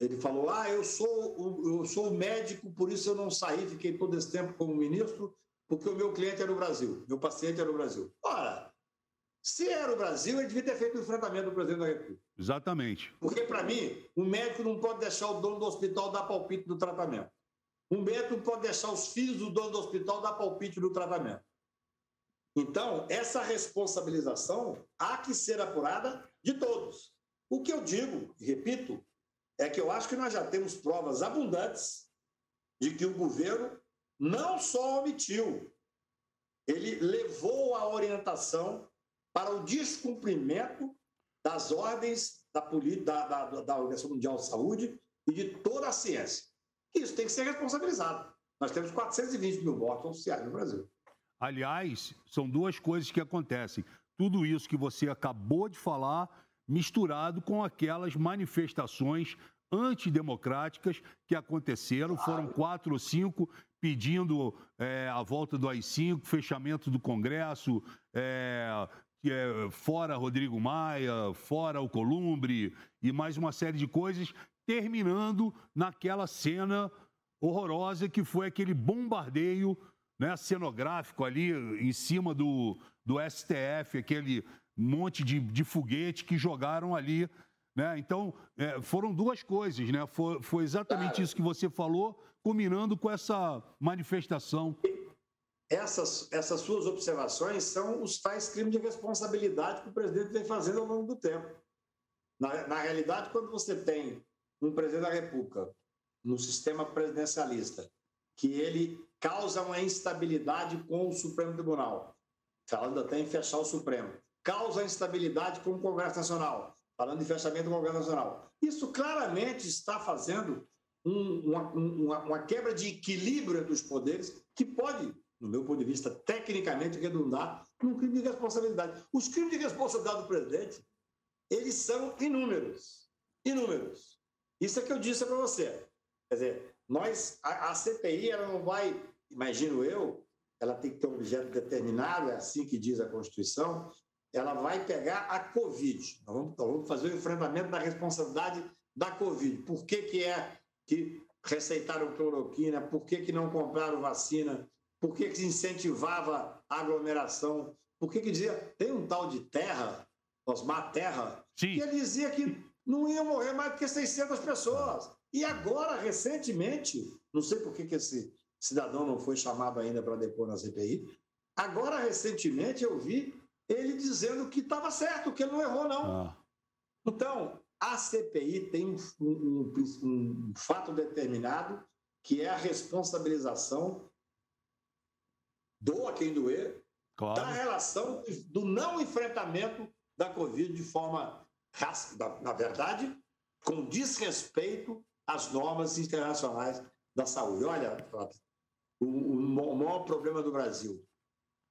ele falou: ah, eu sou, eu sou médico, por isso eu não saí, fiquei todo esse tempo como ministro, porque o meu cliente era o Brasil, meu paciente era o Brasil. Ora, se era o Brasil, ele devia ter feito o enfrentamento do presidente da República. Exatamente. Porque, para mim, o médico não pode deixar o dono do hospital dar palpite no tratamento. O médico não pode deixar os filhos do dono do hospital dar palpite no tratamento. Então, essa responsabilização há que ser apurada de todos. O que eu digo, e repito, é que eu acho que nós já temos provas abundantes de que o governo não só omitiu, ele levou a orientação para o descumprimento das ordens da, da, da, da Organização Mundial de Saúde e de toda a ciência. Isso tem que ser responsabilizado. Nós temos 420 mil mortos oficiais no Brasil. Aliás, são duas coisas que acontecem. Tudo isso que você acabou de falar, misturado com aquelas manifestações antidemocráticas que aconteceram. Foram quatro ou cinco pedindo é, a volta do AI-5, fechamento do Congresso, é, é fora Rodrigo Maia, fora o Columbre e mais uma série de coisas, terminando naquela cena horrorosa que foi aquele bombardeio né, cenográfico ali em cima do, do STF, aquele monte de, de foguete que jogaram ali. Né? Então, é, foram duas coisas, né? Foi, foi exatamente isso que você falou, culminando com essa manifestação essas, essas suas observações são os tais crimes de responsabilidade que o presidente vem fazendo ao longo do tempo. Na, na realidade, quando você tem um presidente da República no sistema presidencialista, que ele causa uma instabilidade com o Supremo Tribunal, falando até em fechar o Supremo, causa instabilidade com o Congresso Nacional, falando em fechamento do Congresso Nacional. Isso claramente está fazendo um, uma, uma, uma quebra de equilíbrio entre os poderes que pode no meu ponto de vista, tecnicamente redundar num crime de responsabilidade. Os crimes de responsabilidade do presidente, eles são inúmeros. Inúmeros. Isso é que eu disse para você. Quer dizer, nós, a, a, CPI, ela não vai, imagino eu, ela tem que ter um objeto determinado, é assim que diz a Constituição, ela vai pegar a Covid. Nós vamos, nós vamos fazer o enfrentamento da responsabilidade da Covid. Por que, que é que receitaram cloroquina? Por que, que não compraram vacina? Por que, que incentivava a aglomeração? Por que, que dizia, tem um tal de terra, Osmar Terra, Sim. que ele dizia que não ia morrer mais do que 600 pessoas. E agora, recentemente, não sei por que, que esse cidadão não foi chamado ainda para depor na CPI, agora, recentemente, eu vi ele dizendo que estava certo, que ele não errou, não. Ah. Então, a CPI tem um, um, um, fato determinado, que é a responsabilização doa quem doer, claro. da relação do não enfrentamento da Covid de forma, na verdade, com desrespeito às normas internacionais da saúde. Olha, o, o maior problema do Brasil,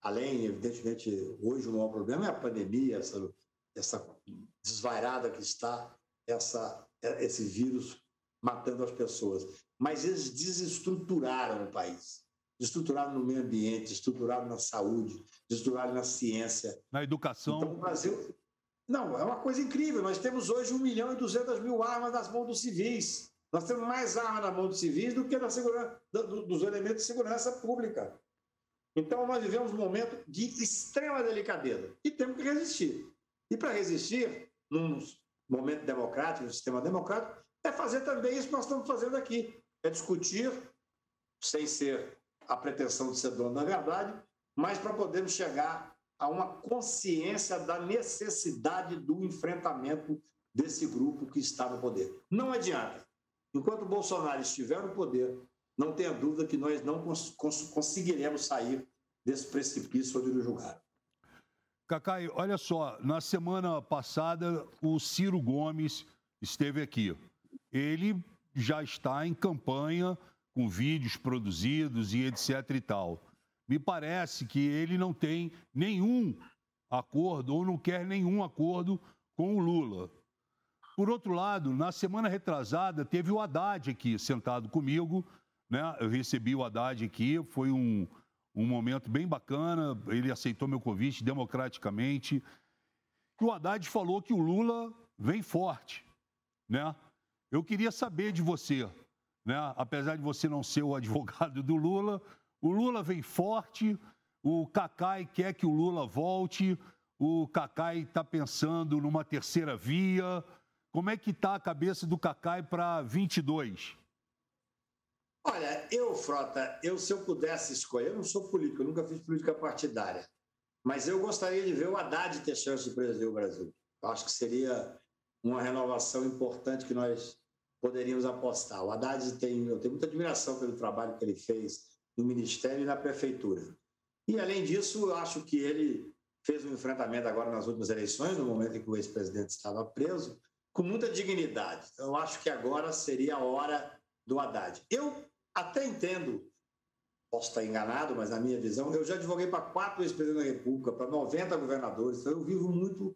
além, evidentemente, hoje o maior problema é a pandemia, essa, essa desvairada que está, essa, esse vírus matando as pessoas. Mas eles desestruturaram o país. estruturado no meio ambiente, estruturado na saúde, estruturado na ciência. Na educação. Então, o Brasil. Não, é uma coisa incrível. Nós temos hoje 1 milhão e 200 mil armas nas mãos dos civis. Nós temos mais armas na mão dos civis do que na segurança, dos elementos de segurança pública. Então, nós vivemos um momento de extrema delicadeza e temos que resistir. E para resistir, num momento democrático, no sistema democrático, é fazer também isso que nós estamos fazendo aqui: é discutir, sem ser a pretensão de ser dono da verdade, mas para podermos chegar a uma consciência da necessidade do enfrentamento desse grupo que está no poder. Não adianta. Enquanto Bolsonaro estiver no poder, não tenha dúvida que nós não cons cons conseguiremos sair desse precipício onde nos julgaram. Cacai, olha só, na semana passada o Ciro Gomes esteve aqui. Ele já está em campanha com vídeos produzidos e etc e tal. Me parece que ele não tem nenhum acordo ou não quer nenhum acordo com o Lula. Por outro lado, na semana retrasada, teve o Haddad aqui sentado comigo, né? Eu recebi o Haddad aqui, foi um, um momento bem bacana, ele aceitou meu convite democraticamente. E o Haddad falou que o Lula vem forte, né? Eu queria saber de você, né? apesar de você não ser o advogado do Lula, o Lula vem forte, o Cacai quer que o Lula volte, o Cacai está pensando numa terceira via. Como é que está a cabeça do Cacai para 22? Olha, eu, Frota, eu se eu pudesse escolher, eu não sou político, eu nunca fiz política partidária, mas eu gostaria de ver o Haddad ter chance de presidir o Brasil. Eu acho que seria uma renovação importante que nós poderíamos apostar. O Haddad tem, eu tenho muita admiração pelo trabalho que ele fez no Ministério e na Prefeitura. E, além disso, eu acho que ele fez um enfrentamento agora nas últimas eleições, no momento em que o ex-presidente estava preso, com muita dignidade. Então, eu acho que agora seria a hora do Haddad. Eu até entendo, posso estar enganado, mas na minha visão, eu já advoguei para quatro ex-presidentes da República, para 90 governadores, então eu vivo muito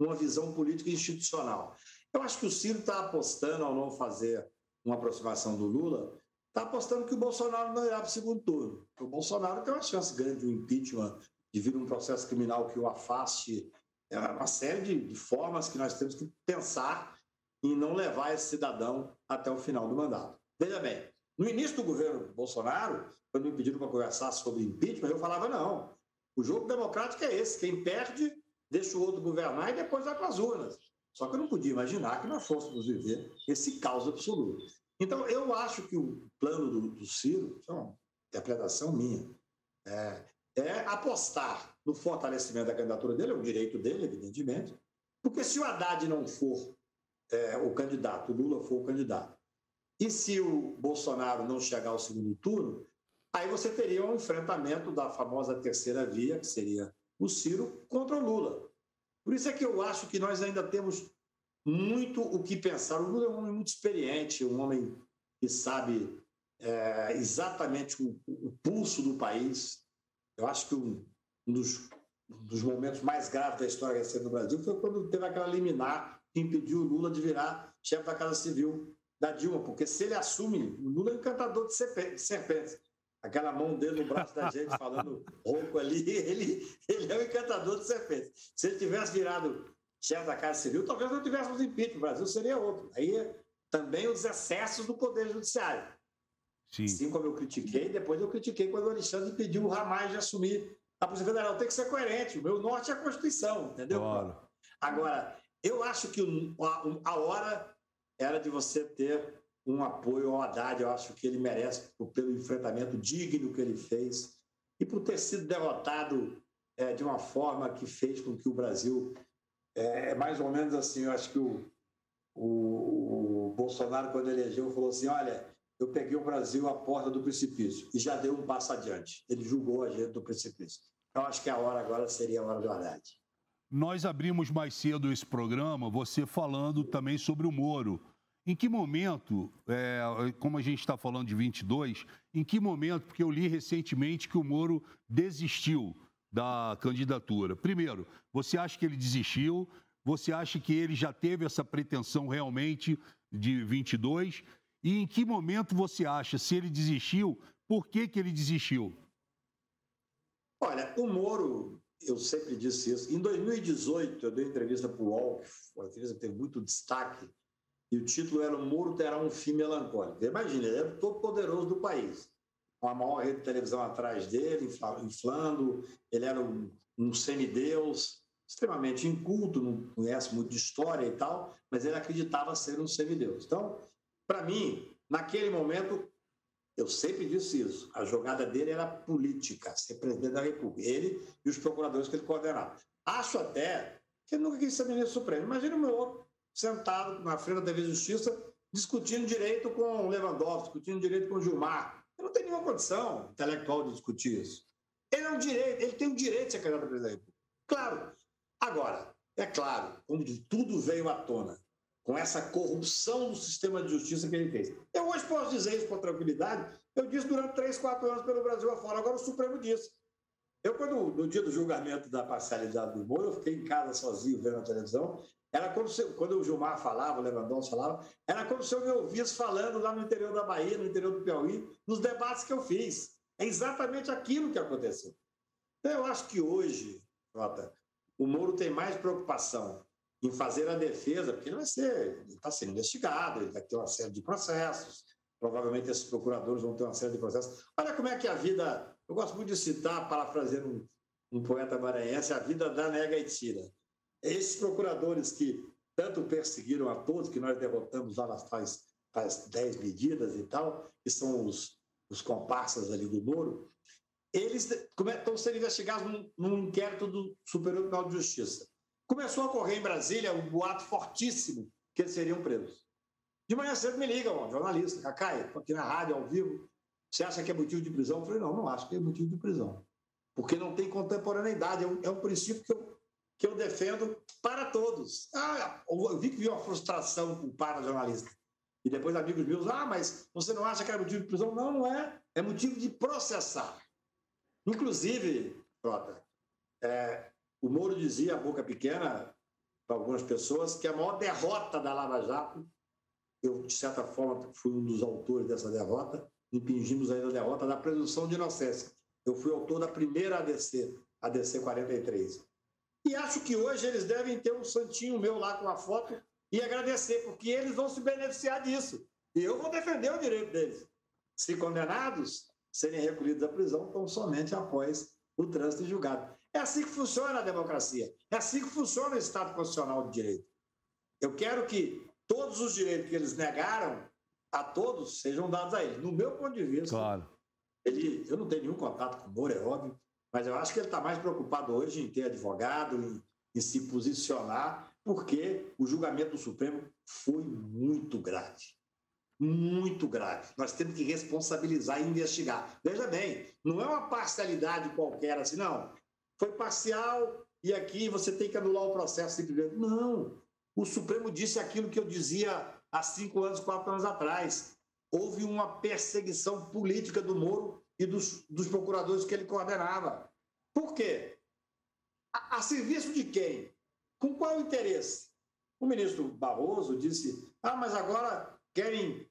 uma visão política institucional. Eu acho que o Ciro está apostando, ao não fazer uma aproximação do Lula, está apostando que o Bolsonaro não irá para o segundo turno. O Bolsonaro tem uma chance grande de um impeachment, de vir um processo criminal que o afaste. É uma série de, de formas que nós temos que pensar em não levar esse cidadão até o final do mandato. Veja bem, no início do governo Bolsonaro, quando me pediram para conversar sobre impeachment, eu falava: não, o jogo democrático é esse, quem perde deixa o outro governar e depois vai para as urnas. Só que eu não podia imaginar que nós fôssemos viver esse caos absoluto. Então, eu acho que o plano do, do Ciro, é uma interpretação minha, é, é apostar no fortalecimento da candidatura dele, é o direito dele, evidentemente, porque se o Haddad não for é, o candidato, o Lula for o candidato, e se o Bolsonaro não chegar ao segundo turno, aí você teria um enfrentamento da famosa terceira via, que seria o Ciro, contra o Lula. Por isso é que eu acho que nós ainda temos muito o que pensar. O Lula é um homem muito experiente, um homem que sabe é, exatamente o, o, pulso do país. Eu acho que um, dos, um, dos, momentos mais graves da história recente do Brasil foi quando teve aquela liminar que impediu o Lula de virar chefe da Casa Civil da Dilma, porque se ele assume, o Lula é um encantador de serpentes aquela mão dele no braço da gente falando rouco ali, ele, ele é um encantador de serpentes. Se ele tivesse virado chefe da Casa Civil, talvez não tivéssemos impeachment, o Brasil seria outro. Aí também os excessos do Poder Judiciário. Sim. Assim como eu critiquei, depois eu critiquei quando o Alexandre pediu o Ramais de assumir a Polícia Federal. Tem que ser coerente. O meu norte é a Constituição, entendeu? Claro. Agora, eu acho que a hora era de você ter um apoio ao Haddad. Eu acho que ele merece pelo enfrentamento digno que ele fez e por ter sido derrotado é, de uma forma que fez com que o Brasil. É, é mais ou menos assim, eu acho que o, o, o Bolsonaro, quando elegeu, falou assim: olha, eu peguei o Brasil à porta do precipício e já deu um passo adiante. Ele julgou a gente do precipício. Então, acho que a hora agora seria a hora do Haddad. Nós abrimos mais cedo esse programa, você falando também sobre o Moro. Em que momento, é, como a gente está falando de 22, em que momento, porque eu li recentemente que o Moro desistiu da candidatura. Primeiro, você acha que ele desistiu? Você acha que ele já teve essa pretensão realmente de 22? E em que momento você acha, se ele desistiu, Por que, que ele desistiu? Olha, o Moro, eu sempre disse isso. Em 2018, eu dei entrevista para o UOL, uma entrevista que teve muito destaque, e o título era O Moro terá um fim melancólico. Imagina, ele era o todo poderoso do país. A maior rede de televisão atrás dele, inflando, ele era um, um semideus, extremamente inculto, não conhece muito de história e tal, mas ele acreditava ser um semideus. Então, para mim, naquele momento, eu sempre disse isso. A jogada dele era política, ser presidente da República. Ele e os procuradores que ele coordenava. Acho até que ele nunca quis ser ministro supremo. Imagina o meu sentado na frente da TV Justiça discutindo direito com Lewandowski, discutindo direito com Gilmar. Ele não tem nenhuma condição intelectual de discutir isso. Ele é um direito, ele tem o direito de ser candidato a presidente. Claro. Agora, é claro, quando tudo veio à tona, com essa corrupção do sistema de justiça que ele fez. Eu hoje posso dizer isso com tranquilidade. Eu disse durante três, quatro anos pelo Brasil afora. Agora o Supremo disse. Eu, quando, no dia do julgamento da parcialidade do Moro, eu fiquei em casa sozinho vendo a televisão. Era como se, quando o Gilmar falava, o Lewandowski falava, era como se eu me ouvisse falando lá no interior da Bahia, no interior do Piauí, nos debates que eu fiz. É exatamente aquilo que aconteceu. Então, eu acho que hoje, Jota, o Moro tem mais preocupação em fazer a defesa, porque ele vai ser, está sendo investigado, ele vai ter uma série de processos, provavelmente esses procuradores vão ter uma série de processos. Olha como é que a vida, eu gosto muito de citar, parafraseando um, um poeta maranhense, a vida dá, nega e tira. Esses procuradores que tanto perseguiram a todos, que nós derrotamos lá faz, faz dez medidas e tal, que são os, os comparsas ali do Moro, eles estão sendo investigados num, num inquérito do Superior Tribunal de Justiça. Começou a correr em Brasília um boato fortíssimo que eles seriam presos. De manhã cedo me ligam, um jornalista, Cacai, aqui na rádio, ao vivo. Você acha que é motivo de prisão? Eu falei, não, não acho que é motivo de prisão. Porque não tem contemporaneidade. É um, é um princípio que eu, que eu defendo para todos. Ah, eu vi que vi uma frustração com para jornalista. E depois amigos meus, ah, mas você não acha que é motivo de prisão? Não, não é. É motivo de processar. Inclusive, Jota, é, o Moro dizia, a boca pequena, para algumas pessoas, que a maior derrota da Lava Jato, eu, de certa forma, fui um dos autores dessa derrota, impingimos ainda a derrota da presunção de inocência. Eu fui autor da primeira ADC, ADC 43. E acho que hoje eles devem ter um santinho meu lá com a foto e agradecer, porque eles vão se beneficiar disso. E eu vou defender o direito deles. Se condenados, serem recolhidos à prisão tão somente após o trânsito julgado. É assim que funciona a democracia. É assim que funciona o Estado Constitucional de Direito. Eu quero que todos os direitos que eles negaram a todos sejam dados a eles. No meu ponto de vista, claro. ele, eu não tenho nenhum contato com o Moro, é óbvio, mas eu acho que ele está mais preocupado hoje em ter advogado, em, em se posicionar, porque o julgamento do Supremo foi muito grave muito grave. Nós temos que responsabilizar e investigar. Veja bem, não é uma parcialidade qualquer assim, não. Foi parcial e aqui você tem que anular o processo simplesmente. Não. O Supremo disse aquilo que eu dizia há cinco anos, quatro anos atrás. Houve uma perseguição política do Moro e dos, dos procuradores que ele coordenava. Por quê? A, a serviço de quem? Com qual interesse? O ministro Barroso disse: ah, mas agora querem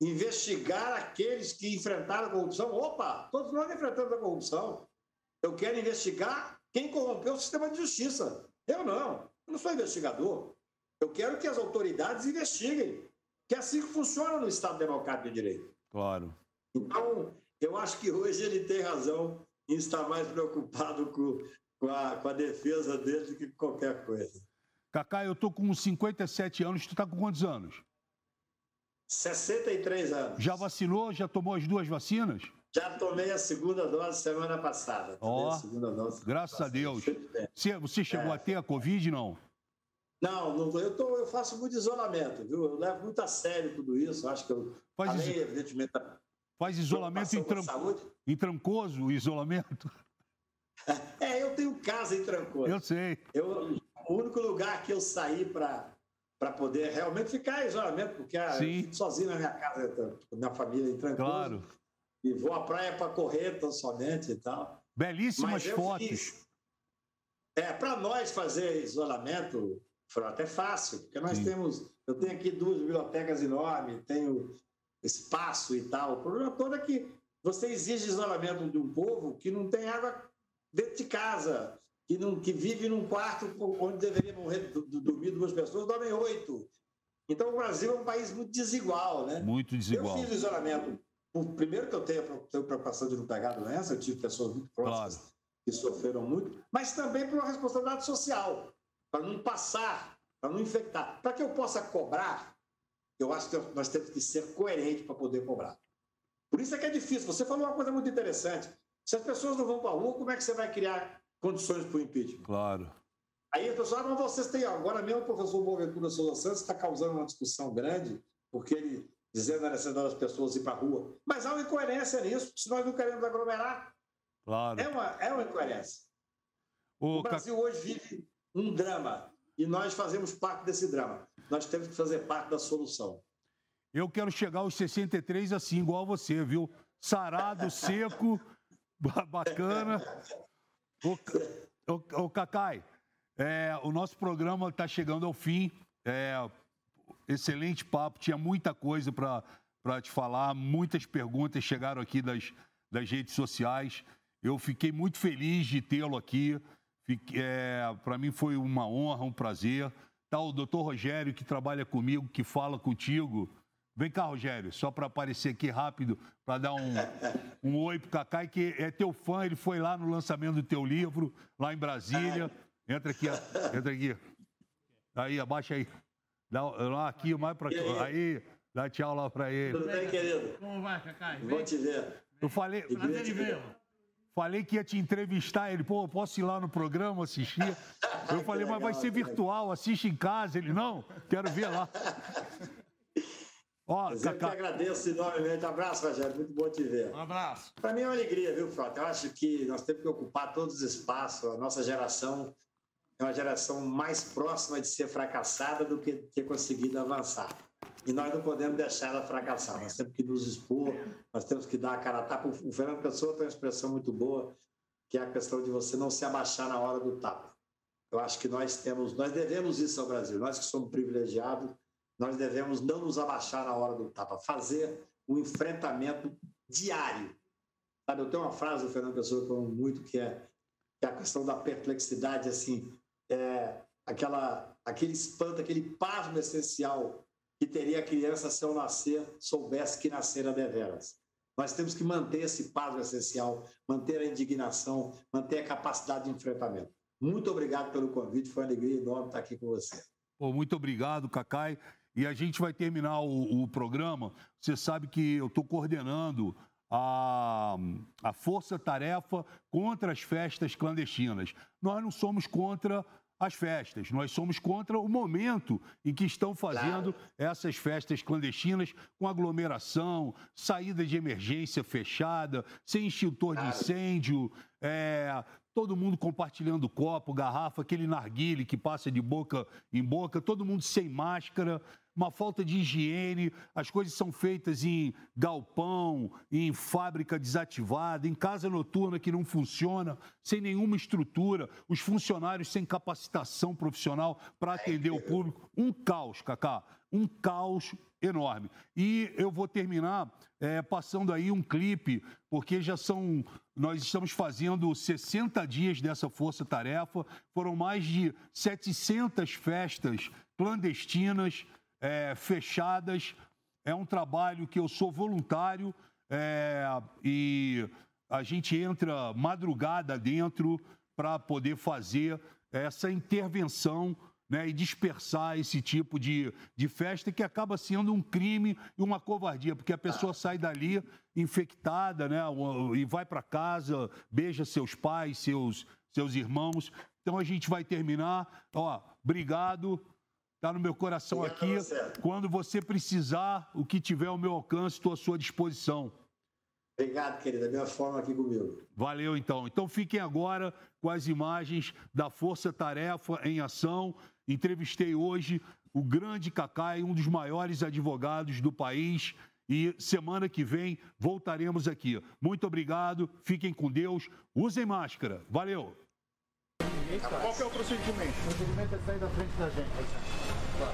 investigar aqueles que enfrentaram a corrupção. Opa, todos nós enfrentamos a corrupção. Eu quero investigar quem corrompeu o sistema de justiça. Eu não, eu não sou investigador. Eu quero que as autoridades investiguem, que é assim que funciona no Estado Democrático de Direito. Claro. Acho que hoje ele tem razão em estar mais preocupado com, com, a, com a defesa dele do que qualquer coisa. Cacá, eu estou com 57 anos, tu está com quantos anos? 63 anos. Já vacinou? Já tomou as duas vacinas? Já tomei a segunda dose semana passada. Ó, oh, graças a Deus. Você, você chegou é. a ter a Covid, não? Não, não eu, tô, eu faço muito isolamento, viu? Eu levo muito a sério tudo isso. Acho que eu, faz além, is... evidentemente, Faz isolamento em, tran... em Trancoso, o isolamento? É, eu tenho casa em Trancoso. Eu sei. Eu, o único lugar que eu saí para para poder realmente ficar em isolamento, porque a, eu fico sozinho na minha casa, minha família em Trancoso. Claro. E vou à praia para correr tão somente e tal. Belíssimas fotos. Fiz, é, para nós fazer isolamento foi até fácil, porque nós Sim. temos. Eu tenho aqui duas bibliotecas enormes, tenho espaço e tal. O problema todo é que você exige isolamento de um povo que não tem água dentro de casa, que, não, que vive num quarto onde deveria morrer dormir duas pessoas, dormem oito. Então o Brasil é um país muito desigual, né? Muito desigual. Eu fiz isolamento. Primeiro que eu tenho, tenho preocupação de não pegar doença, eu tive pessoas muito próximas claro. que sofreram muito, mas também por uma responsabilidade social, para não passar, para não infectar. Para que eu possa cobrar, eu acho que nós temos que ser coerentes para poder cobrar. Por isso é que é difícil. Você falou uma coisa muito interessante. Se as pessoas não vão para a rua, como é que você vai criar condições para o impeachment? Claro. Aí a pessoa, ah, mas vocês têm. Agora mesmo o professor Boaventura Souza Santos está causando uma discussão grande, porque ele dizendo a necessidade das pessoas ir para a rua. Mas há uma incoerência nisso, se nós não queremos aglomerar. Claro. É uma, é uma incoerência. O, o Brasil hoje vive um drama e nós fazemos parte desse drama. Nós temos que fazer parte da solução. Eu quero chegar aos 63 assim, igual você, viu? Sarado, seco, bacana. O, o, o Cacai, é, o nosso programa está chegando ao fim. É, excelente papo, tinha muita coisa para te falar, muitas perguntas chegaram aqui das, das redes sociais. Eu fiquei muito feliz de tê-lo aqui. É, para mim foi uma honra, um prazer. Tá o doutor Rogério, que trabalha comigo, que fala contigo. Vem cá, Rogério, só para aparecer aqui rápido, para dar um, um oi pro Cacai, que é teu fã, ele foi lá no lançamento do teu livro, lá em Brasília. Entra aqui, entra aqui. Aí, abaixa aí. Dá lá aqui, mais para aqui. Aí, dá tchau lá para ele. Tudo bem, querido? Como vai, Cacai? Vou te ver. Eu falei. Prazer de vê-lo. Falei que ia te entrevistar. Ele, pô, posso ir lá no programa assistir? Eu falei, mas vai ser virtual, assiste em casa. Ele, não, quero ver lá. Ó, eu Cacá... que agradeço enormemente. Um abraço, Rogério. Muito bom te ver. Um abraço. Para mim é uma alegria, viu, Frota? Eu acho que nós temos que ocupar todos os espaços. A nossa geração é uma geração mais próxima de ser fracassada do que ter conseguido avançar. E nós não podemos deixar ela fracassar. Nós temos que nos expor, nós temos que dar a cara a tapa. O Fernando Pessoa tem uma expressão muito boa, que é a questão de você não se abaixar na hora do tapa. Eu acho que nós temos, nós devemos isso ao Brasil. Nós que somos privilegiados, nós devemos não nos abaixar na hora do tapa, fazer um enfrentamento diário. Sabe, eu tenho uma frase do Fernando Pessoa que eu amo muito, que é, que é a questão da perplexidade, assim, é, aquela, aquele espanto, aquele pasmo essencial que teria a criança se ao nascer soubesse que nascera deveras. Nós temos que manter esse pasmo essencial, manter a indignação, manter a capacidade de enfrentamento. Muito obrigado pelo convite, foi uma alegria enorme estar aqui com você. muito obrigado, Cacai. E a gente vai terminar o, o programa. Você sabe que eu estou coordenando a, a força-tarefa contra as festas clandestinas. Nós não somos contra as festas, nós somos contra o momento em que estão fazendo claro. essas festas clandestinas com aglomeração, saída de emergência fechada, sem extintor claro. de incêndio, é, todo mundo compartilhando copo, garrafa, aquele narguile que passa de boca em boca, todo mundo sem máscara uma falta de higiene, as coisas são feitas em galpão, em fábrica desativada, em casa noturna que não funciona, sem nenhuma estrutura, os funcionários sem capacitação profissional para atender o público. Um caos, Cacá, um caos enorme. E eu vou terminar é, passando aí um clipe, porque já são. Nós estamos fazendo 60 dias dessa força-tarefa, foram mais de 700 festas clandestinas é, fechadas. É um trabalho que eu sou voluntário é, e a gente entra madrugada dentro para poder fazer essa intervenção né, e dispersar esse tipo de, de festa que acaba sendo um crime e uma covardia, porque a pessoa sai dali infectada né, e vai para casa, beija seus pais, seus, seus irmãos. Então a gente vai terminar. Ó, obrigado. Está no meu coração aqui. Quando você precisar, o que tiver ao meu alcance, estou à sua disposição. Obrigado, querida. Minha forma aqui comigo. Valeu, então. Então fiquem agora com as imagens da Força Tarefa em Ação. Entrevistei hoje o grande Cacai, um dos maiores advogados do país. E semana que vem voltaremos aqui. Muito obrigado, fiquem com Deus, usem máscara. Valeu! Qual que é o procedimento? O procedimento é sair da frente da gente. Não,